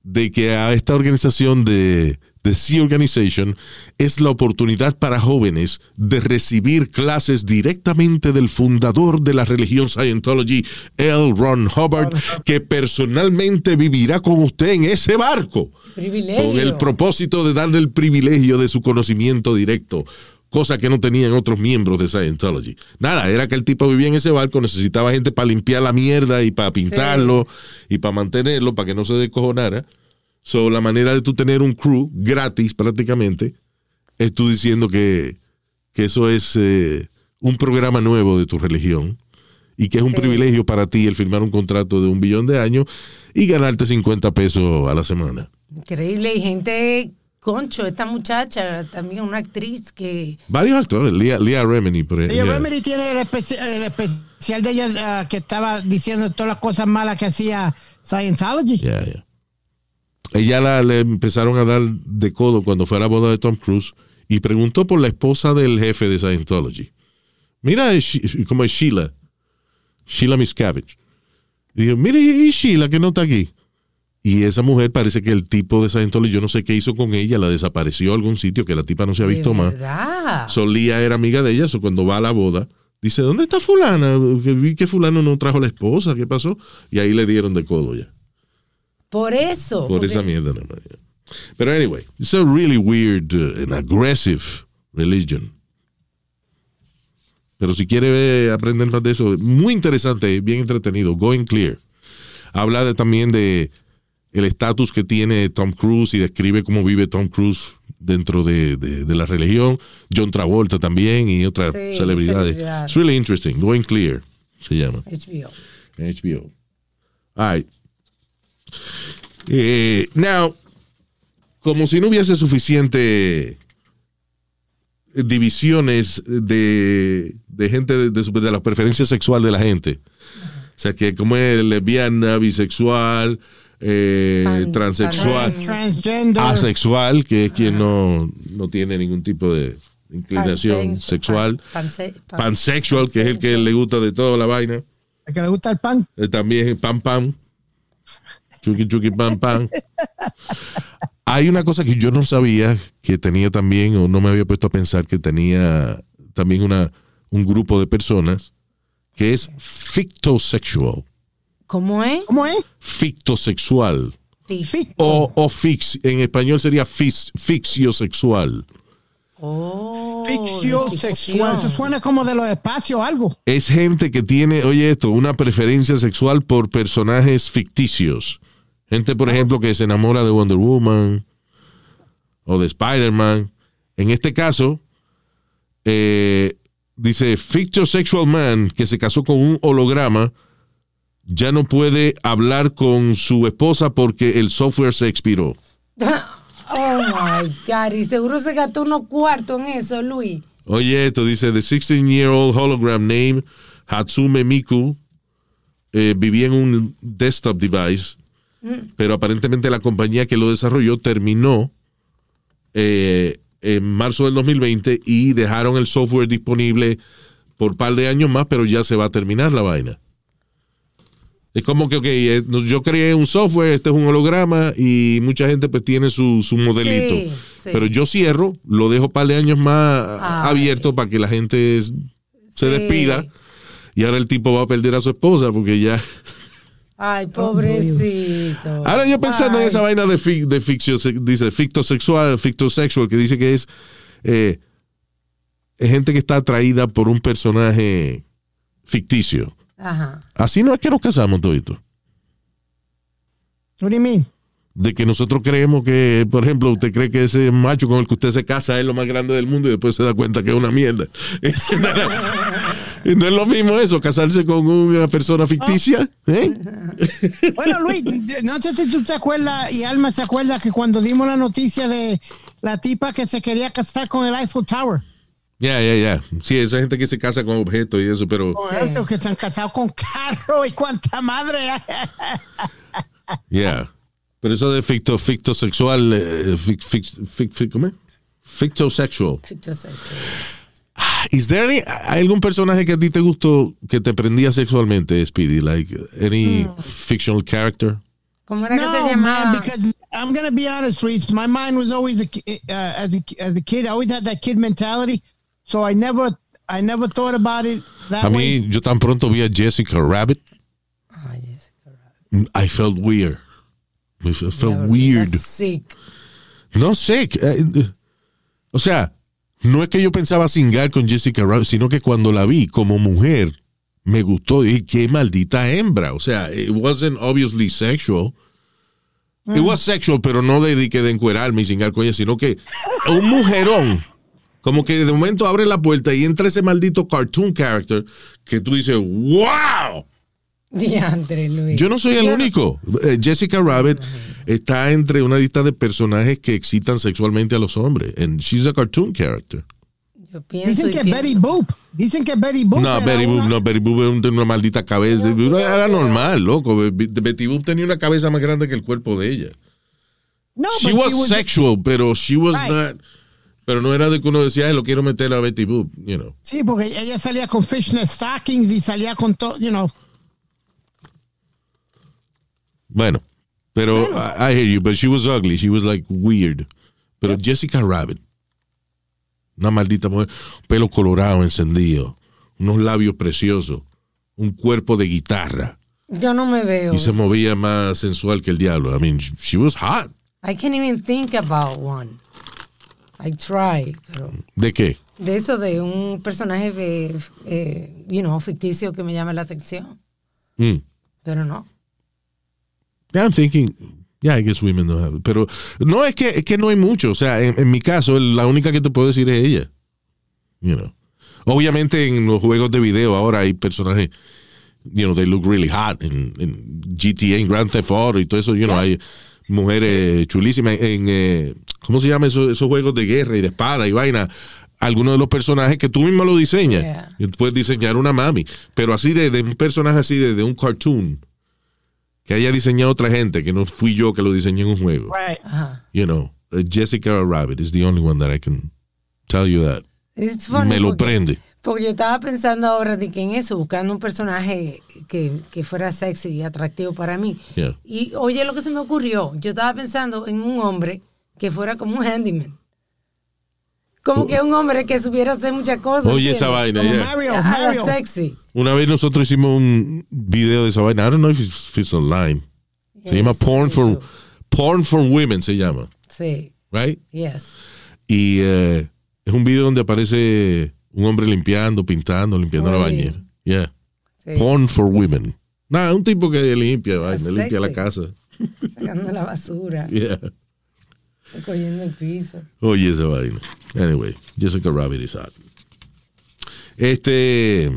Speaker 3: de que a esta organización de, de Sea Organization es la oportunidad para jóvenes de recibir clases directamente del fundador de la religión Scientology, L. Ron Hubbard, que personalmente vivirá con usted en ese barco.
Speaker 4: Privilegio.
Speaker 3: Con el propósito de darle el privilegio de su conocimiento directo, cosa que no tenían otros miembros de Scientology. Nada, era que el tipo vivía en ese barco, necesitaba gente para limpiar la mierda y para pintarlo y para mantenerlo, para que no se descojonara. So, la manera de tú tener un crew gratis prácticamente es tú diciendo que, que eso es eh, un programa nuevo de tu religión y que es un
Speaker 4: Sí.
Speaker 3: privilegio para ti el firmar un contrato de un billón de años y ganarte 50 pesos a la semana.
Speaker 4: Increíble. Y gente, concho, esta muchacha, también una actriz que.
Speaker 3: Varios actores, Leah, Leah Remini, por ejemplo.
Speaker 5: Remedy tiene el, especi- el especial de ella ah, que estaba diciendo todas las cosas malas que hacía Scientology.
Speaker 3: Yeah, yeah. Ella la, le empezaron a dar de codo cuando fue a la boda de Tom Cruise y preguntó por la esposa del jefe de Scientology. Mira, como es Sheila, Sheila Miscavige. Y dijo, mire, y Sheila que no está aquí. Y esa mujer parece que el tipo de Scientology, yo no sé qué hizo con ella, la desapareció a algún sitio que la tipa no se ha visto más. Solía era amiga de ella, so cuando va a la boda, dice, ¿dónde está fulana? Que vi que fulano no trajo a la esposa, ¿qué pasó? Y ahí le dieron de codo ya.
Speaker 4: Por eso.
Speaker 3: Por
Speaker 4: porque-
Speaker 3: esa mierda más. ya. Pero anyway, it's a really weird uh, and aggressive religion. Pero si quiere ver, aprender más de eso, muy interesante, bien entretenido. Going Clear. Habla de- también de el estatus que tiene Tom Cruise y describe cómo vive Tom Cruise dentro de, de- de la religión. John Travolta también y otras
Speaker 4: Sí,
Speaker 3: celebridades.
Speaker 4: celebridades.
Speaker 3: It's really interesting. Going Clear se llama.
Speaker 4: HBO.
Speaker 3: HBO. All right. Eh, now, como si no hubiese suficiente divisiones de, de gente de, de de la preferencia sexual de la gente. O sea, que como es lesbiana, bisexual, eh,
Speaker 4: Pan-
Speaker 3: transexual,
Speaker 4: pan-
Speaker 3: asexual, que es quien no, no tiene ningún tipo de inclinación sexual,
Speaker 4: pan- panse- pan-
Speaker 3: pansexual, que es el que le gusta de toda la vaina.
Speaker 5: El que le gusta el pan.
Speaker 3: Eh, también pam pam. Chuki chuki pam pam. Hay una cosa que yo no sabía que tenía también, o no me había puesto a pensar que tenía también una, un grupo de personas que es fictosexual.
Speaker 4: ¿Cómo es?
Speaker 5: ¿Cómo es?
Speaker 3: Fictosexual.
Speaker 5: Sí.
Speaker 3: O, o fix, en español sería fix, ficciosexual.
Speaker 4: Oh,
Speaker 5: sexual. Eso suena como de los espacios o algo.
Speaker 3: Es gente que tiene, oye esto, una preferencia sexual por personajes ficticios. Gente, por ejemplo, que se enamora de Wonder Woman o de Spider-Man. En este caso, eh, dice, fictosexual man que se casó con un holograma ya no puede hablar con su esposa porque el software se expiró.
Speaker 4: Oh my God. Y seguro se gastó unos cuartos en eso, Luis.
Speaker 3: Oye, esto dice: The 16-year-old hologram name Hatsume Miku eh, vivía en un desktop device, pero aparentemente la compañía que lo desarrolló terminó eh, en marzo del 2020 y dejaron el software disponible por un par de años más, pero ya se va a terminar la vaina. Es como que, ok, eh, yo creé un software, este es un holograma y mucha gente pues tiene su, su modelito.
Speaker 4: Sí, sí.
Speaker 3: Pero yo cierro, lo dejo un par de años más
Speaker 4: Ay.
Speaker 3: abierto para que la gente se
Speaker 4: Sí.
Speaker 3: despida Y ahora el tipo va a perder a su esposa porque ya.
Speaker 4: Ay, pobrecito.
Speaker 3: Ahora yo pensando en esa vaina de, fi- de ficción, dice fictosexual, fictosexual, que dice que es, eh, es gente que está atraída por un personaje ficticio.
Speaker 4: Ajá.
Speaker 3: Así no es que nos casamos toditos.
Speaker 5: What do you mean?
Speaker 3: De que nosotros creemos que, por ejemplo, usted cree que ese macho con el que usted se casa es lo más grande del mundo y después se da cuenta que es una mierda. Ese no, es- no es lo mismo eso, casarse con una persona ficticia. ¿eh?
Speaker 5: Bueno, Luis, no sé si tú te acuerdas y Alma se acuerda que cuando dimos la noticia de la tipa que se quería casar con el Eiffel Tower,
Speaker 3: Ya, ya, ya. Sí, esa gente que se casa con objetos y eso, pero.
Speaker 5: con estos que se han casado con carro y cuánta madre.
Speaker 3: Yeah. Pero eso de ficto, fictosexual, eh, fic, fic, fic, fic- ¿cómo es? Fictosexual.
Speaker 4: Fictosexual.
Speaker 3: Is there any- ¿Hay algún personaje que a ti te gustó que te prendía sexualmente, Speedy? Like any fictional character?
Speaker 4: ¿Cómo era que se
Speaker 5: No,
Speaker 4: llamaba?
Speaker 5: man, because I'm gonna be honest, Luis. My mind was always a, uh, as a as a kid. I always had that kid mentality, so I never I never thought about it that
Speaker 3: A
Speaker 5: way.
Speaker 3: mí, yo tan pronto vi a Jessica Rabbit,
Speaker 4: Ay, Jessica.
Speaker 3: I felt weird. I felt
Speaker 4: Never-
Speaker 3: weird.
Speaker 4: Sick.
Speaker 3: No sé. eh, eh, o sea, no es que yo pensaba singar con Jessica Rabbit, sino que cuando la vi como mujer, me gustó. Y qué maldita hembra. O sea, it wasn't obviously sexual. It was sexual, pero no de, que de encuerarme y singar con ella, sino que un mujerón. Como que de momento abre la puerta y entra ese maldito cartoon character que tú dices, ¡Wow!
Speaker 4: Diantre, Luis.
Speaker 3: Yo no soy el
Speaker 4: Yo-
Speaker 3: único. Eh, Jessica Rabbit está entre una lista de personajes que excitan sexualmente a los hombres. And she's a cartoon character.
Speaker 4: Yo pienso
Speaker 5: Dicen que
Speaker 4: pienso.
Speaker 5: Betty Boop. Dicen que Betty Boop.
Speaker 3: No, Betty Boop,
Speaker 5: una-
Speaker 3: no, Betty Boop tiene una maldita cabeza. Era normal, loco. Be- Betty Boop tenía una cabeza más grande que el cuerpo de ella.
Speaker 5: No,
Speaker 3: She
Speaker 5: but
Speaker 3: was sexual, pero she was
Speaker 5: Right.
Speaker 3: not. Pero no era de que uno decía, ay, lo quiero meter a Betty Boop, you know.
Speaker 5: Sí, porque ella salía con fishnet stockings y salía con todo, you know.
Speaker 3: Bueno, pero I, I hear you, but she was ugly. She was like weird. Pero Jessica Rabbit, una maldita mujer, pelo colorado, encendido, unos labios preciosos, un cuerpo de guitarra
Speaker 4: Yo no me veo.
Speaker 3: y se movía más sensual que el diablo. I mean, she was hot.
Speaker 4: I can't even think about one. I try, pero
Speaker 3: ¿De qué?
Speaker 4: de eso de un personaje de, eh, you know, ficticio que me llama la atención,
Speaker 3: Mm.
Speaker 4: pero no.
Speaker 3: Yeah, I'm thinking, yeah, I guess women don't have it. Pero no, es que, es que no hay mucho. O sea, en, en mi caso, la única que te puedo decir es ella. You know. Obviamente en los juegos de video ahora hay personajes, you know, they look really hot. En, GTA, en Grand Theft Auto y todo eso, you know, hay mujeres chulísimas. En, eh, ¿cómo se llama eso- esos juegos de guerra y de espada y vaina? Algunos de los personajes que tú mismo lo diseñas.
Speaker 4: Yeah.
Speaker 3: Puedes diseñar una mami. Pero así de, de un personaje así, de, de un cartoon que haya diseñado otra gente, que no fui yo que lo diseñé en un juego.
Speaker 5: Right.
Speaker 3: You know, uh, Jessica Rabbit is the only one that I can tell you that.
Speaker 4: It's funny
Speaker 3: Me lo prende.
Speaker 4: Porque yo estaba pensando ahora de que en eso, buscando un personaje que, que fuera sexy y atractivo para mí.
Speaker 3: Yeah.
Speaker 4: Y oye lo que se me ocurrió, yo estaba pensando en un hombre que fuera como un handyman. Como que un hombre que supiera hacer muchas cosas.
Speaker 3: Oye esa vaina,
Speaker 5: Como
Speaker 3: yeah.
Speaker 5: Mario, Mario.
Speaker 4: sexy.
Speaker 3: Una vez nosotros hicimos un video de esa vaina. I don't know if it's, if it's online. Se llama Porn for. Porn for Women, se llama.
Speaker 4: Sí,
Speaker 3: Right?
Speaker 4: yes.
Speaker 3: Y eh, es un video donde aparece un hombre limpiando, pintando, limpiando la bañera. Yeah.
Speaker 4: sí.
Speaker 3: Porn for Women. Nada, un tipo que limpia, vaina, limpia la casa.
Speaker 4: Sacando la basura,
Speaker 3: Yeah.
Speaker 4: cogiendo el piso.
Speaker 3: Oye, esa vaina. Anyway, Jessica Rabbit is hot. Este.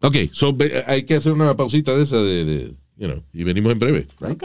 Speaker 3: Ok, so, hay que hacer una pausita de esa de, de, you know, y venimos en breve. right?
Speaker 4: Ok.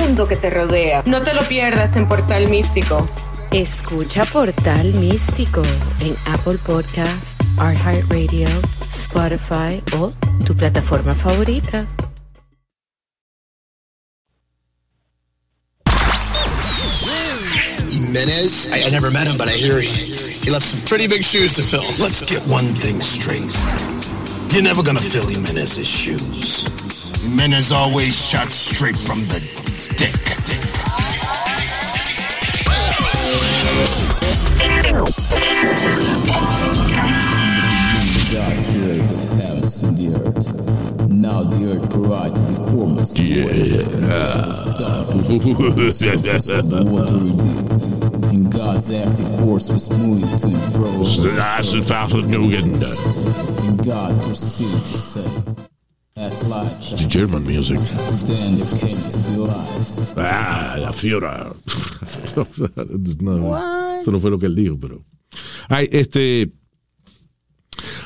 Speaker 7: que te rodea. No te lo pierdas en Portal Místico. Escucha Portal Místico en Apple Podcast, iHeartRadio, Spotify o tu plataforma favorita.
Speaker 8: Jimenez? I, I never met him, but I hear he, he left some pretty big shoes to fill.
Speaker 9: Let's get one thing straight. You're never gonna fill Jimenez's shoes. Jimenez always shot straight from the dick.
Speaker 10: God created the heavens and the earth. Now the earth provides the formless the watery deep. And God's active force was moving to and fro. And God proceeded to say.
Speaker 3: The German music. Ah, la fiora. no, eso no fue lo que él dijo, pero. Ay, este.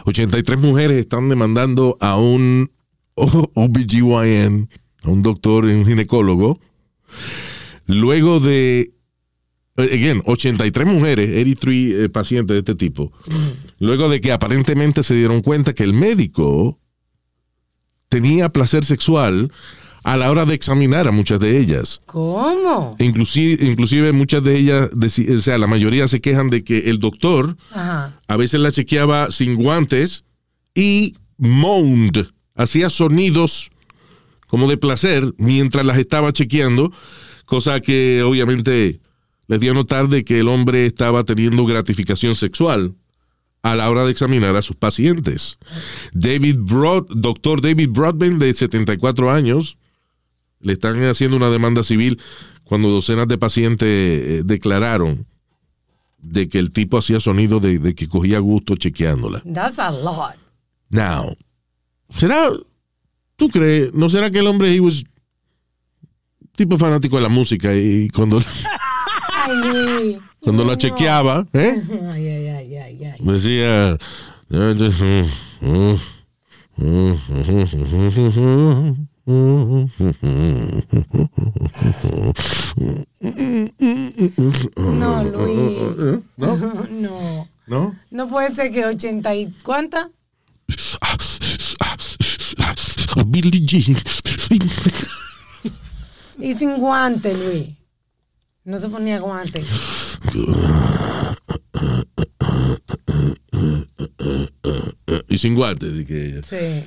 Speaker 3: 83 mujeres están demandando a un OBGYN, a un doctor, un ginecólogo, luego de. Again, 83 mujeres, 83 eh, pacientes de este tipo, luego de que aparentemente se dieron cuenta que el médico tenía placer sexual a la hora de examinar a muchas de ellas.
Speaker 4: ¿Cómo?
Speaker 3: Inclusive, inclusive muchas de ellas, o sea, la mayoría se quejan de que el doctor
Speaker 4: Ajá.
Speaker 3: a veces la chequeaba sin guantes y moaned, hacía sonidos como de placer mientras las estaba chequeando, cosa que obviamente les dio a notar de que el hombre estaba teniendo gratificación sexual a la hora de examinar a sus pacientes. David Broad, doctor David Broadbent, de 74 años, le están haciendo una demanda civil cuando docenas de pacientes eh, declararon de que el tipo hacía sonido de, de que cogía gusto chequeándola.
Speaker 4: That's a lot.
Speaker 3: Now, ¿será, tú crees, no será que el hombre he was tipo fanático de la música y cuando. cuando la chequeaba, ¿eh?
Speaker 4: Ay, ay, ay, ay, ay.
Speaker 3: decía
Speaker 4: No, Luis.
Speaker 3: ¿No?
Speaker 4: No.
Speaker 3: ¿No?
Speaker 4: No puede ser que 80 y... ¿Cuánta?
Speaker 3: Billie Jean.
Speaker 4: Y sin guante, Luis. No se ponía guante.
Speaker 3: Y sin guantes. y que-
Speaker 4: Sí.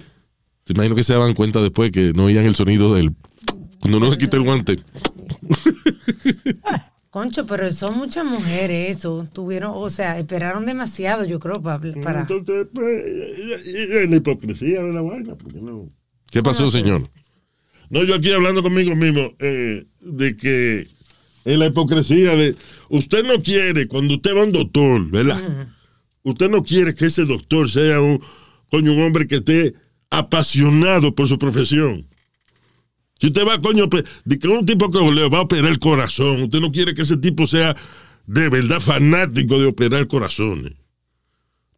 Speaker 3: Te imagino que se daban cuenta después que no oían el sonido del. Cuando no se quita el guante.
Speaker 4: Concho, pero son muchas mujeres eso. Tuvieron, o sea, esperaron demasiado, yo creo, pa- para...
Speaker 2: Entonces, pues, es la hipocresía de la vaina. porque no?
Speaker 3: ¿Qué pasó, señor?
Speaker 2: No, yo aquí hablando conmigo mismo eh, de que es la hipocresía de usted no quiere cuando usted va a un doctor, ¿verdad? Usted no quiere que ese doctor sea un coño un hombre que esté apasionado por su profesión. Si usted va, coño, de que un tipo que le va a operar el corazón, usted no quiere que ese tipo sea de verdad fanático de operar corazones.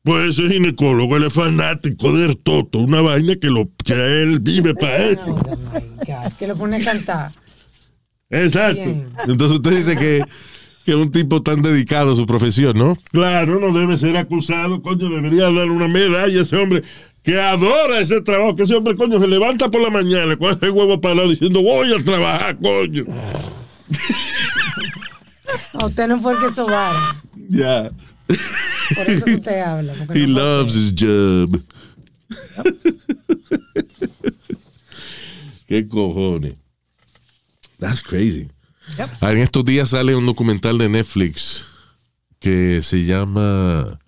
Speaker 2: Pues ese ginecólogo, él es fanático del toto, una vaina que, lo, que él vive para eso.
Speaker 4: Oh my God, que lo pone a cantar.
Speaker 2: Exacto.
Speaker 4: Bien.
Speaker 3: Entonces usted dice que, que un tipo tan dedicado a su profesión, ¿no?
Speaker 2: Claro, no debe ser acusado, coño, debería darle una medalla a ese hombre que adora ese trabajo, que ese hombre, coño, se levanta por la mañana con ese huevo parado diciendo, voy a trabajar, coño.
Speaker 4: A usted no fue el que sobara.
Speaker 3: Ya.
Speaker 4: Por eso que usted habla.
Speaker 3: He
Speaker 4: no
Speaker 3: loves his job. ¿Qué cojones? That's crazy. Ah, En estos días sale un documental de Netflix que se llama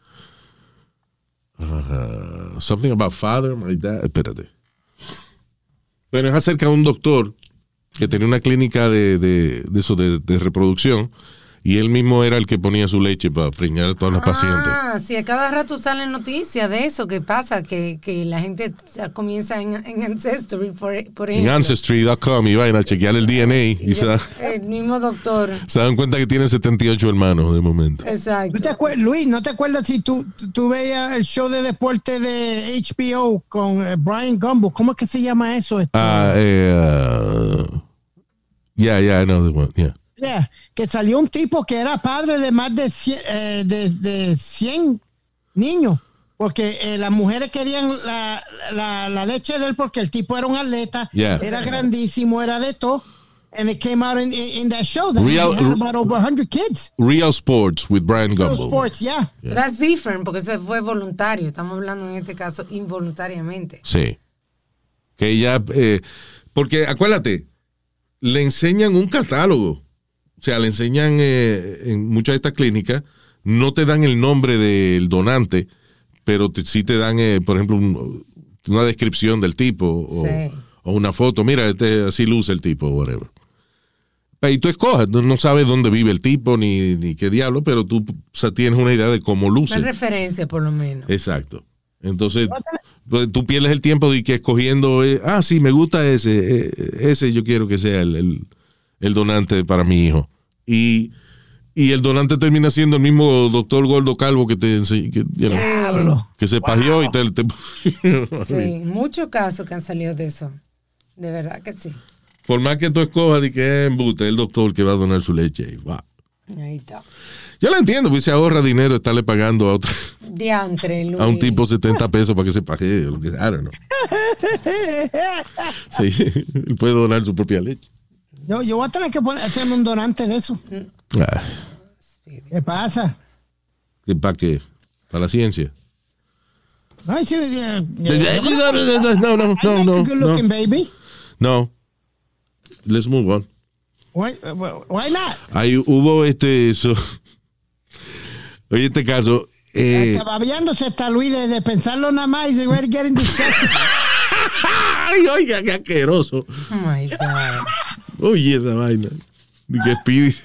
Speaker 3: ah, Something About Father, My Dad. Espérate. Bueno, es acerca de un doctor que tenía una clínica de, de, de eso, de, de reproducción, y él mismo era el que ponía su leche para preñar a todas las pacientes.
Speaker 4: Ah, sí, a cada rato salen noticias de eso que pasa, que, que la gente comienza en, en Ancestry, por, por
Speaker 3: En
Speaker 4: ejemplo.
Speaker 3: Ancestry.com y vayan a chequear el DNA y se, da-
Speaker 4: El mismo doctor.
Speaker 3: se dan cuenta que tiene 78 hermanos de momento.
Speaker 4: Exacto.
Speaker 5: ¿No te acuer- Luis, ¿no te acuerdas si tú, tú, tú veías el show de deporte de HBO con eh, Brian Gumbo? ¿Cómo es que se llama eso? Este,
Speaker 3: Ah, eh, ah, yeah, yeah, I know the one, yeah.
Speaker 5: Yeah, que salió un tipo que era padre de más de 100, eh, de, de 100 niños. Porque eh, las mujeres querían la, la, la leche de él porque el tipo era un atleta,
Speaker 3: Yeah.
Speaker 5: era grandísimo, era de todo. And it came out in, in, in that show that
Speaker 3: Real-
Speaker 5: he had about over 100 kids.
Speaker 3: Real Sports with Brian
Speaker 5: Real sports, yeah.
Speaker 4: That's different, porque eso fue voluntario. Estamos hablando en este caso involuntariamente.
Speaker 3: Sí. Que ella, eh, porque acuérdate, le enseñan un catálogo. O sea, le enseñan eh, en muchas de estas clínicas, no te dan el nombre del donante, pero te- sí te dan, eh, por ejemplo, un- una descripción del tipo o,
Speaker 4: Sí.
Speaker 3: o una foto. Mira, este, así luce el tipo, whatever. Y tú escoges, no sabes dónde vive el tipo ni, ni qué diablo, pero tú o sea, tienes una idea de cómo luce.
Speaker 4: Una referencia, por lo menos.
Speaker 3: Exacto. Entonces, pues, tú pierdes el tiempo de que escogiendo, eh, ah, sí, me gusta ese, eh, ese yo quiero que sea el, el- el donante para mi hijo. Y, y el donante termina siendo el mismo doctor Gordo Calvo que te que, you know,
Speaker 5: Diablo.
Speaker 3: que se pajeó y te... te-
Speaker 4: Sí, muchos casos que han salido de eso. De verdad que sí.
Speaker 3: Por más que tú escojas de que es embute, el doctor que va a donar su leche. Wow.
Speaker 4: Ahí está.
Speaker 3: Yo lo entiendo, pues se ahorra dinero estarle pagando a, otro-
Speaker 4: Diantre, Luis.
Speaker 3: a un tipo 70 pesos para que se pajee. o lo que- I don't know. Sí, él puede donar su propia leche.
Speaker 5: Yo, yo voy a tener que poner, hacerme un donante de eso.
Speaker 3: Ah,
Speaker 5: ¿Qué pasa?
Speaker 3: ¿que ¿Para qué? ¿Para la ciencia?
Speaker 5: Ay, sí, yeah,
Speaker 3: No, no, no, no, no,
Speaker 5: a good looking
Speaker 3: no.
Speaker 5: baby.
Speaker 3: No. Let's move on.
Speaker 5: Why, why not?
Speaker 3: Ahí hubo este eso. Oye, este caso. Eh,
Speaker 5: Acababiándose está Luis de, de pensarlo nada más y we're getting disgusted.
Speaker 3: ay, oiga, qué asqueroso.
Speaker 4: Oh my God.
Speaker 3: Oye, esa vaina. De que Speedy.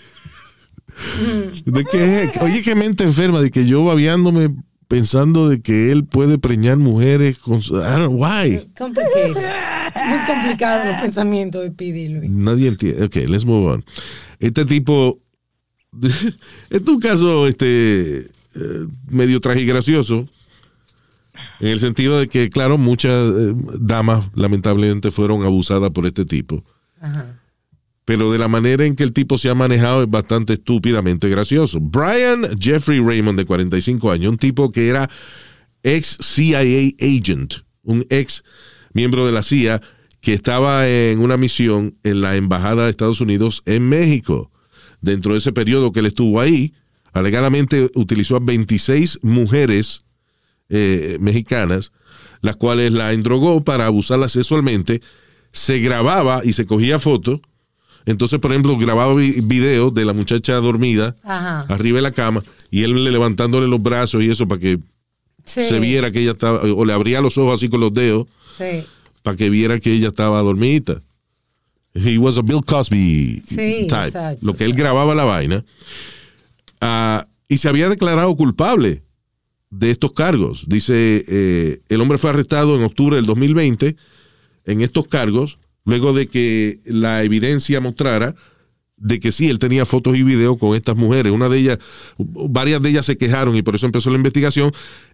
Speaker 3: De que, oye, qué mente enferma, de que yo babeándome pensando de que él puede preñar mujeres con su- I don't know why.
Speaker 4: Complicated. Muy complicado los pensamientos de Pidi, Luis.
Speaker 3: Nadie entiende. Ok, let's move on. Este tipo. este es un caso este, eh, medio tragigracioso. En el sentido de que, claro, muchas eh, damas lamentablemente fueron abusadas por este tipo.
Speaker 4: Ajá.
Speaker 3: Pero de la manera en que el tipo se ha manejado es bastante estúpidamente gracioso. Brian Jeffrey Raymond, de 45 años, un tipo que era ex CIA agent, un ex miembro de la CIA que estaba en una misión en la Embajada de Estados Unidos en México. Dentro de ese periodo que él estuvo ahí, alegadamente utilizó a 26 mujeres eh, mexicanas, las cuales la endrogó para abusarlas sexualmente, se grababa y se cogía fotos. Entonces, por ejemplo, grababa vi- videos de la muchacha dormida
Speaker 4: Ajá.
Speaker 3: arriba de la cama y él le levantándole los brazos y eso para que
Speaker 4: Sí.
Speaker 3: se viera que ella estaba, o le abría los ojos así con los dedos
Speaker 4: Sí.
Speaker 3: para que viera que ella estaba dormida. He was a Bill Cosby
Speaker 4: Sí,
Speaker 3: type.
Speaker 4: exacto,
Speaker 3: lo que él grababa la vaina. Ah, y se había declarado culpable de estos cargos. Dice, eh, el hombre fue arrestado en octubre del 2020 en estos cargos, luego de que la evidencia mostrara de que sí, él tenía fotos y videos con estas mujeres. Una de ellas, varias de ellas se quejaron y por eso empezó la investigación.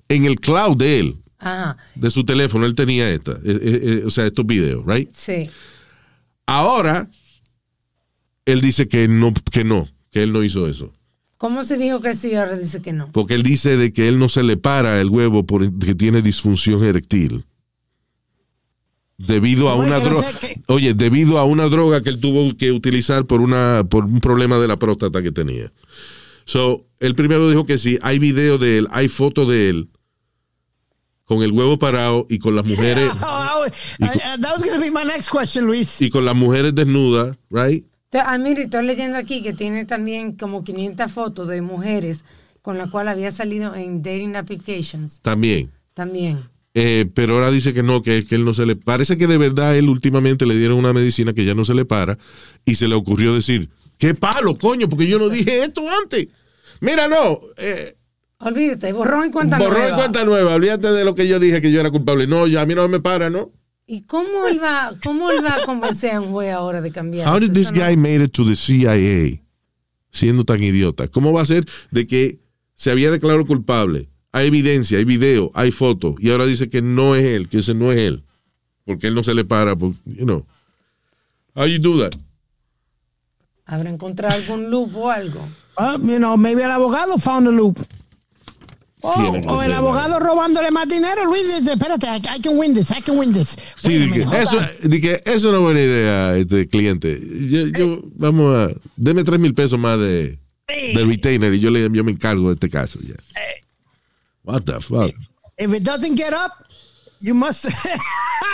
Speaker 3: En el cloud de él,
Speaker 4: Ajá.
Speaker 3: de su teléfono, él tenía esta, eh, eh, eh, o sea, estos videos, right?
Speaker 4: Sí.
Speaker 3: Ahora, él dice que no, que no, que él no hizo eso.
Speaker 4: ¿Cómo se dijo que sí? Ahora dice que no.
Speaker 3: Porque él dice de que él no se le para el huevo porque tiene disfunción eréctil. Debido a una droga. Oye, debido a una droga que él tuvo que utilizar por una por un problema de la próstata que tenía. So, él primero dijo que sí, hay video de él, hay fotos de él con el huevo parado y con las mujeres.
Speaker 5: How was, uh, uh, that was going to be my next question, Luis.
Speaker 3: Y con las mujeres desnudas, right?
Speaker 4: Ah, mire, estoy leyendo aquí que tiene también como 500 fotos de mujeres con la cual había salido en dating applications.
Speaker 3: También.
Speaker 4: También.
Speaker 3: Eh, pero ahora dice que no, que, que él no se le... Parece que de verdad él últimamente le dieron una medicina que ya no se le para y se le ocurrió decir, qué palo, coño, porque yo no dije esto antes. Mira, no, eh,
Speaker 4: Olvídate, borrón y cuenta
Speaker 3: borró
Speaker 4: nueva.
Speaker 3: en cuenta nueva, olvídate de lo que yo dije que yo era culpable. No, ya a mí no me para, ¿no?
Speaker 4: ¿Y cómo él va, cómo él va a convencer a un juez ahora de cambiar?
Speaker 3: How did this guy made it to the CIA siendo tan idiota? ¿Cómo va a ser de que se había declarado culpable? Hay evidencia, hay video, hay fotos y ahora dice que no es él, que ese no es él, porque él no se le para, porque, you know. How you do that?
Speaker 4: ¿Habrá encontrado algún loop o algo?
Speaker 5: Uh, you know, maybe el abogado found the loop. Oh, o el abogado robándole más dinero, Luis. dice, Espérate, I, I can win this, I can win this.
Speaker 3: Sí,
Speaker 5: a minute,
Speaker 3: que eso,
Speaker 5: on.
Speaker 3: di que eso es una buena idea, este cliente. Yo, yo- vamos a, deme tres mil pesos más de, de retainer y yo, le, yo me encargo de este caso. ya. What the fuck?
Speaker 5: If it doesn't get up, you must.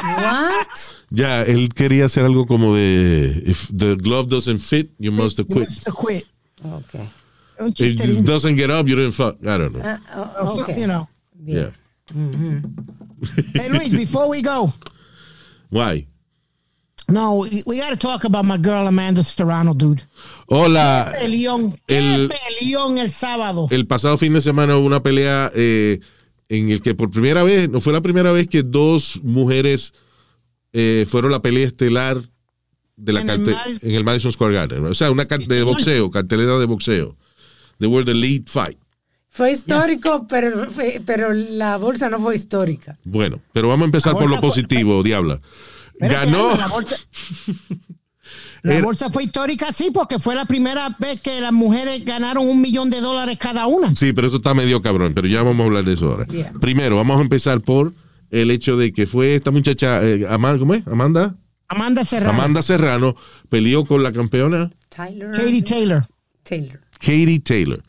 Speaker 4: What?
Speaker 3: Ya, él quería hacer algo como de, if the glove doesn't fit, you must
Speaker 5: you
Speaker 3: quit.
Speaker 5: must quit.
Speaker 4: Okay.
Speaker 3: If it doesn't get up, you didn't fuck. I don't know.
Speaker 4: Ah, oh, okay.
Speaker 5: You know.
Speaker 3: Yeah. Hmm.
Speaker 5: Hey, Luis, before we go,
Speaker 3: Why?
Speaker 5: No, we, we got to talk about my girl Amanda Serrano, dude.
Speaker 3: Hola.
Speaker 5: Peleón, qué
Speaker 3: El-
Speaker 5: peleón el sábado.
Speaker 3: El pasado fin de semana hubo una pelea eh, en el que por primera vez, no fue la primera vez que dos mujeres eh, fueron la pelea estelar de la
Speaker 5: En el
Speaker 3: en el Madison Square Garden. O sea, una de boxeo, cartelera de boxeo. They were the lead fight.
Speaker 4: Fue histórico, pero, pero la bolsa no fue histórica.
Speaker 3: Bueno, pero vamos a empezar por lo
Speaker 5: bolsa fue-
Speaker 3: positivo, diabla.
Speaker 5: Espérate,
Speaker 3: Ganó.
Speaker 5: La bolsa, la
Speaker 3: Era-
Speaker 5: bolsa fue histórica, sí, porque fue la primera vez que las mujeres ganaron un millón de dólares cada una.
Speaker 3: Sí, pero eso está medio cabrón, pero ya vamos a hablar de eso ahora.
Speaker 4: Yeah.
Speaker 3: Primero, vamos a empezar por el hecho de que fue esta muchacha, eh, Ama- ¿cómo es? Amanda.
Speaker 5: Amanda Serrano,
Speaker 3: Amanda Serrano peleó con la campeona
Speaker 4: Tyler.
Speaker 5: Katie Taylor.
Speaker 4: Taylor.
Speaker 3: Katie Taylor.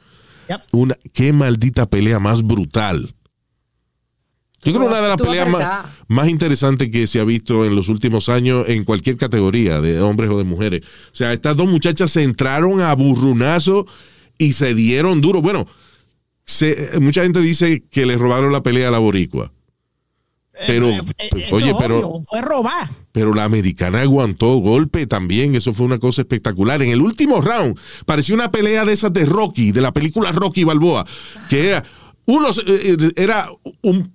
Speaker 5: Yep.
Speaker 3: Una, qué maldita pelea más brutal. Yo creo
Speaker 4: Tuvo-
Speaker 3: una de las peleas más, interesantes que se ha visto en los últimos años en cualquier categoría de hombres o de mujeres. O sea, estas dos muchachas se entraron a burrunazo y se dieron duro. Bueno, se- mucha gente dice que le robaron la pelea a la boricua. Pero,
Speaker 5: Eh, eh,
Speaker 3: oye,
Speaker 5: esto es
Speaker 3: pero,
Speaker 5: obvio, fue robar.
Speaker 3: pero la americana aguantó golpe también. Eso fue una cosa espectacular. En el último round parecía una pelea de esas de Rocky, de la película Rocky Balboa, que era uno se- eh, eh, era un,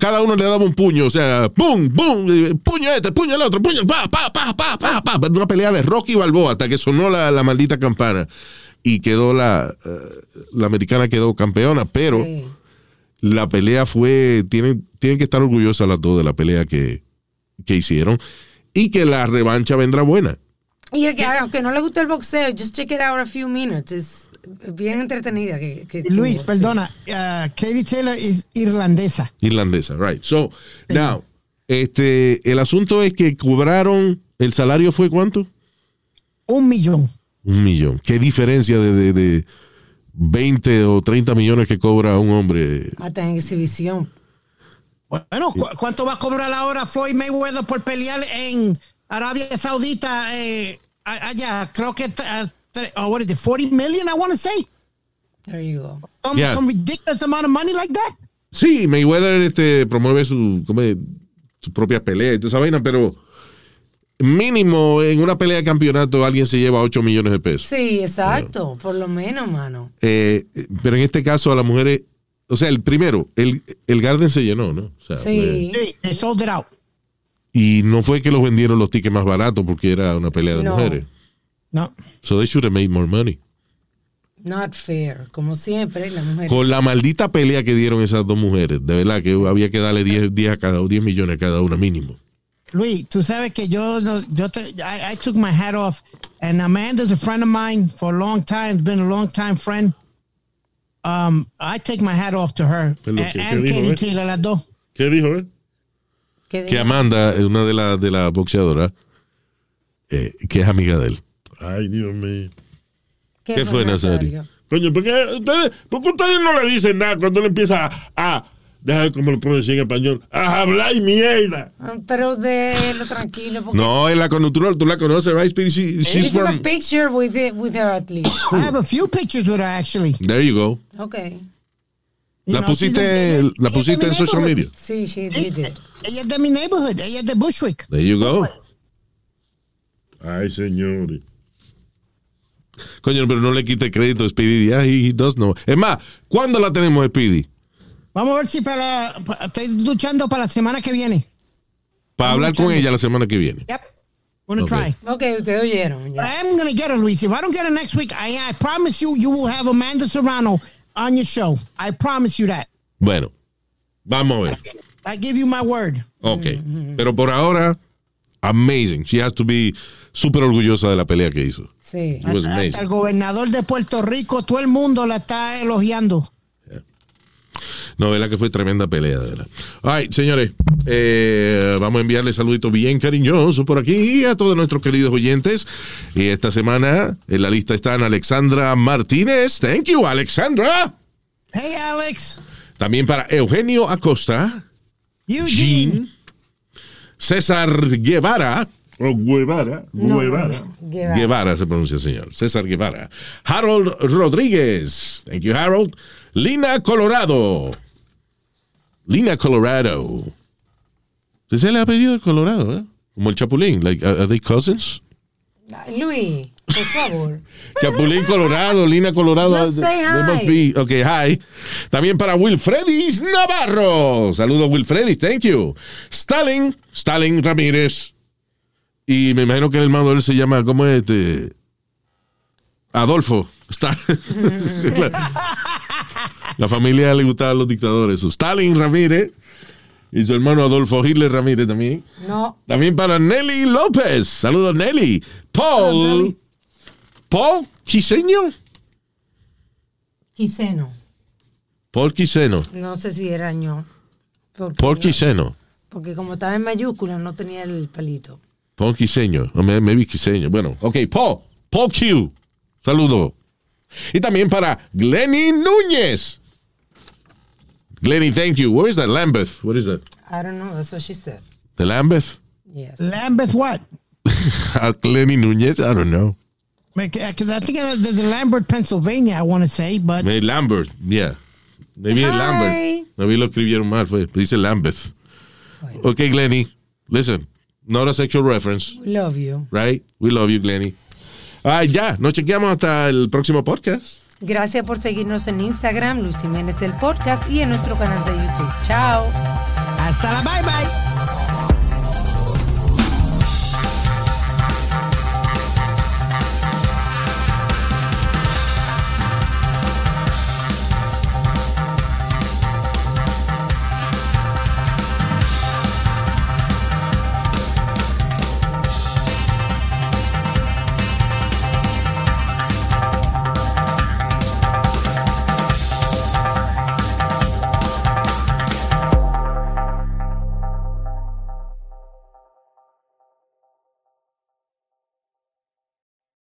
Speaker 3: cada uno le daba un puño, o sea, pum, pum, puño este, puño el otro, puño, pa, pa, pa, pa, pa, pa, una pelea de Rocky Balboa hasta que sonó la, la maldita campana y quedó la, eh, la americana quedó campeona, pero
Speaker 4: Sí.
Speaker 3: la pelea fue, tienen, tienen que estar orgullosas las dos de la pelea que, que hicieron y que la revancha vendrá buena.
Speaker 4: Y el que, aunque no le gusta el boxeo, just check it out a few minutes. Es bien entretenida. Que, que
Speaker 5: Luis,
Speaker 4: tuvo,
Speaker 5: perdona, uh, Katie Taylor es irlandesa.
Speaker 3: Irlandesa, right. So, now, este, el asunto es que cobraron, el salario fue cuánto?
Speaker 5: Un millón.
Speaker 3: Un millón. ¿Qué diferencia de, de, de 20 o 30 millones que cobra un hombre?
Speaker 4: sí. Hasta en exhibición.
Speaker 5: Bueno, ¿cu- ¿cuánto va a cobrar ahora Floyd Mayweather por pelear en Arabia Saudita? eh, allá, creo que, uh, oh, what is it, 40 million, I want to say?
Speaker 4: There you go.
Speaker 5: Some,
Speaker 3: Yeah.
Speaker 5: some ridiculous amount of money like that.
Speaker 3: Sí, Mayweather este, promueve su, ¿cómo es? su propia pelea y toda esa vaina, pero mínimo en una pelea de campeonato alguien se lleva 8 millones de pesos.
Speaker 4: Sí, exacto. Por lo menos, mano.
Speaker 3: Eh, pero en este caso a las mujeres, o sea, el primero, el, el Garden se llenó, ¿no? O sea,
Speaker 4: Sí.
Speaker 5: They sold it out.
Speaker 3: y no fue que los vendieron los tickets más baratos porque era una pelea de
Speaker 4: No.
Speaker 3: mujeres.
Speaker 5: No.
Speaker 3: So they should have made more money.
Speaker 4: Not fair. Como siempre, la mujer.
Speaker 3: Con la maldita pelea que dieron esas dos mujeres, de verdad que había que darle 10, 10 a cada 10 millones a cada una mínimo.
Speaker 5: Luis, tú sabes que yo, no- yo te, I, I took my hat off, and Amanda's a friend of mine for a long time, been a long time friend. Um, I take my hat off to her
Speaker 2: Pero,
Speaker 5: and,
Speaker 2: ¿qué- qué
Speaker 5: and
Speaker 2: dijo, eh?
Speaker 5: Taylor, las dos.
Speaker 2: ¿Qué dijo, eh?
Speaker 4: ¿Qué
Speaker 3: Que? Amanda es una de las de las boxeadoras eh, que es amiga de él.
Speaker 2: Ay, Dios mío.
Speaker 4: ¿Qué,
Speaker 3: ¿Qué fue, Nazario?
Speaker 2: Coño, ¿por qué ustedes, por qué ustedes no le dicen nada cuando él empieza a, a Deja ver cómo lo puedo decir en español. ¡A hablar mierda!
Speaker 4: Ah, Pero de lo tranquilo. Porque
Speaker 3: No, en la conductura, tú la conoces, right? She- she's
Speaker 4: took a
Speaker 3: from...
Speaker 4: picture with, it, with her at least.
Speaker 5: I have a few pictures with her actually.
Speaker 3: There you go.
Speaker 4: Okay.
Speaker 5: You
Speaker 3: La
Speaker 5: know,
Speaker 3: pusiste,
Speaker 5: a-
Speaker 3: la
Speaker 5: es
Speaker 3: pusiste en social media.
Speaker 4: Sí, she did it.
Speaker 5: Ella es de mi neighborhood. Ella es de Bushwick.
Speaker 3: There you go.
Speaker 2: Ay, señores.
Speaker 3: Coño, pero no le quite crédito a Speedy. Yeah, he, he does know. Es más, ¿cuándo la tenemos, Speedy?
Speaker 5: Vamos a ver si para, pa- estoy luchando para la semana que viene.
Speaker 3: Para hablar con ella la semana que viene.
Speaker 5: Yep. Wanna
Speaker 3: Ok.
Speaker 5: try.
Speaker 4: Ok, ustedes oyeron.
Speaker 5: But
Speaker 4: ya.
Speaker 5: I am gonna get her, Luis. If I don't get her next week, I, I promise you, you will have Amanda Serrano on your show. I promise you that.
Speaker 3: Bueno, vamos a ver.
Speaker 5: I give you my word.
Speaker 3: Ok. Pero por ahora, amazing. She has to be súper orgullosa de la pelea que hizo.
Speaker 4: Sí.
Speaker 5: Hasta el gobernador de Puerto Rico, todo el mundo la está elogiando.
Speaker 3: No, verdad que fue tremenda pelea, de verdad. All right, señores, eh, vamos a enviarle saluditos bien cariñosos por aquí a todos nuestros queridos oyentes. Y esta semana en la lista están Alexandra Martínez. Thank you, Alexandra.
Speaker 5: Hey, Alex.
Speaker 3: También para Eugenio Acosta,
Speaker 5: Eugene.
Speaker 3: César Guevara.
Speaker 2: O Guevara. Guevara.
Speaker 4: Guevara.
Speaker 3: Guevara se pronuncia, señor. César Guevara. Harold Rodríguez. Thank you, Harold. Lina Colorado. Lina Colorado. Ese es el apellido de Colorado, ¿eh? Como el Chapulín. Like, are they cousins?
Speaker 4: Luis, por favor.
Speaker 3: Chapulín Colorado, Lina Colorado.
Speaker 4: Just say
Speaker 3: must
Speaker 4: hi.
Speaker 3: be- Ok, hi. También para Wilfredis Navarro. Saludos, Wilfredis. Thank you. Stalin. Stalin Ramírez. Y me imagino que el hermano de él se llama, ¿cómo es este? Adolfo. Está. la, la familia le gustaban los dictadores. Stalin Ramírez. Y su hermano Adolfo Hitler Ramírez también.
Speaker 4: No.
Speaker 3: También para Nelly López. Saludos, Nelly. Paul. Paul Quiseño.
Speaker 4: Quiseno.
Speaker 3: Paul Quiseno.
Speaker 4: No sé si era yo. Porque,
Speaker 3: Paul Quiseno.
Speaker 4: porque como estaba en mayúscula, no tenía el palito.
Speaker 3: Paul Quiseño. Maybe Quiseño. Bueno, ok. Paul. Paul Q. Saludos. Y también para Glenny Núñez. Glenny, thank you. Where is that? Lambeth. What is that?
Speaker 4: I don't know, that's what she said.
Speaker 3: The Lambeth?
Speaker 4: Yes.
Speaker 5: Lambeth what?
Speaker 3: Glenny Núñez? I don't know.
Speaker 5: Because I think there's a Lambert, Pennsylvania, I want to say, but
Speaker 3: Maybe Lambert. Yeah. Maybe it's
Speaker 4: Hi.
Speaker 3: Lambert. Maybe lo escribieron mal. Fue. Dice Lambeth. Okay, Glenny. Listen. Not a sexual reference.
Speaker 4: We love you.
Speaker 3: Right? We love you, Glenny. Ah, ya. Nos chequeamos hasta el próximo podcast.
Speaker 4: Gracias por seguirnos en Instagram, Luis Jiménez el podcast y en nuestro canal de YouTube. Chao.
Speaker 5: hasta la bye bye.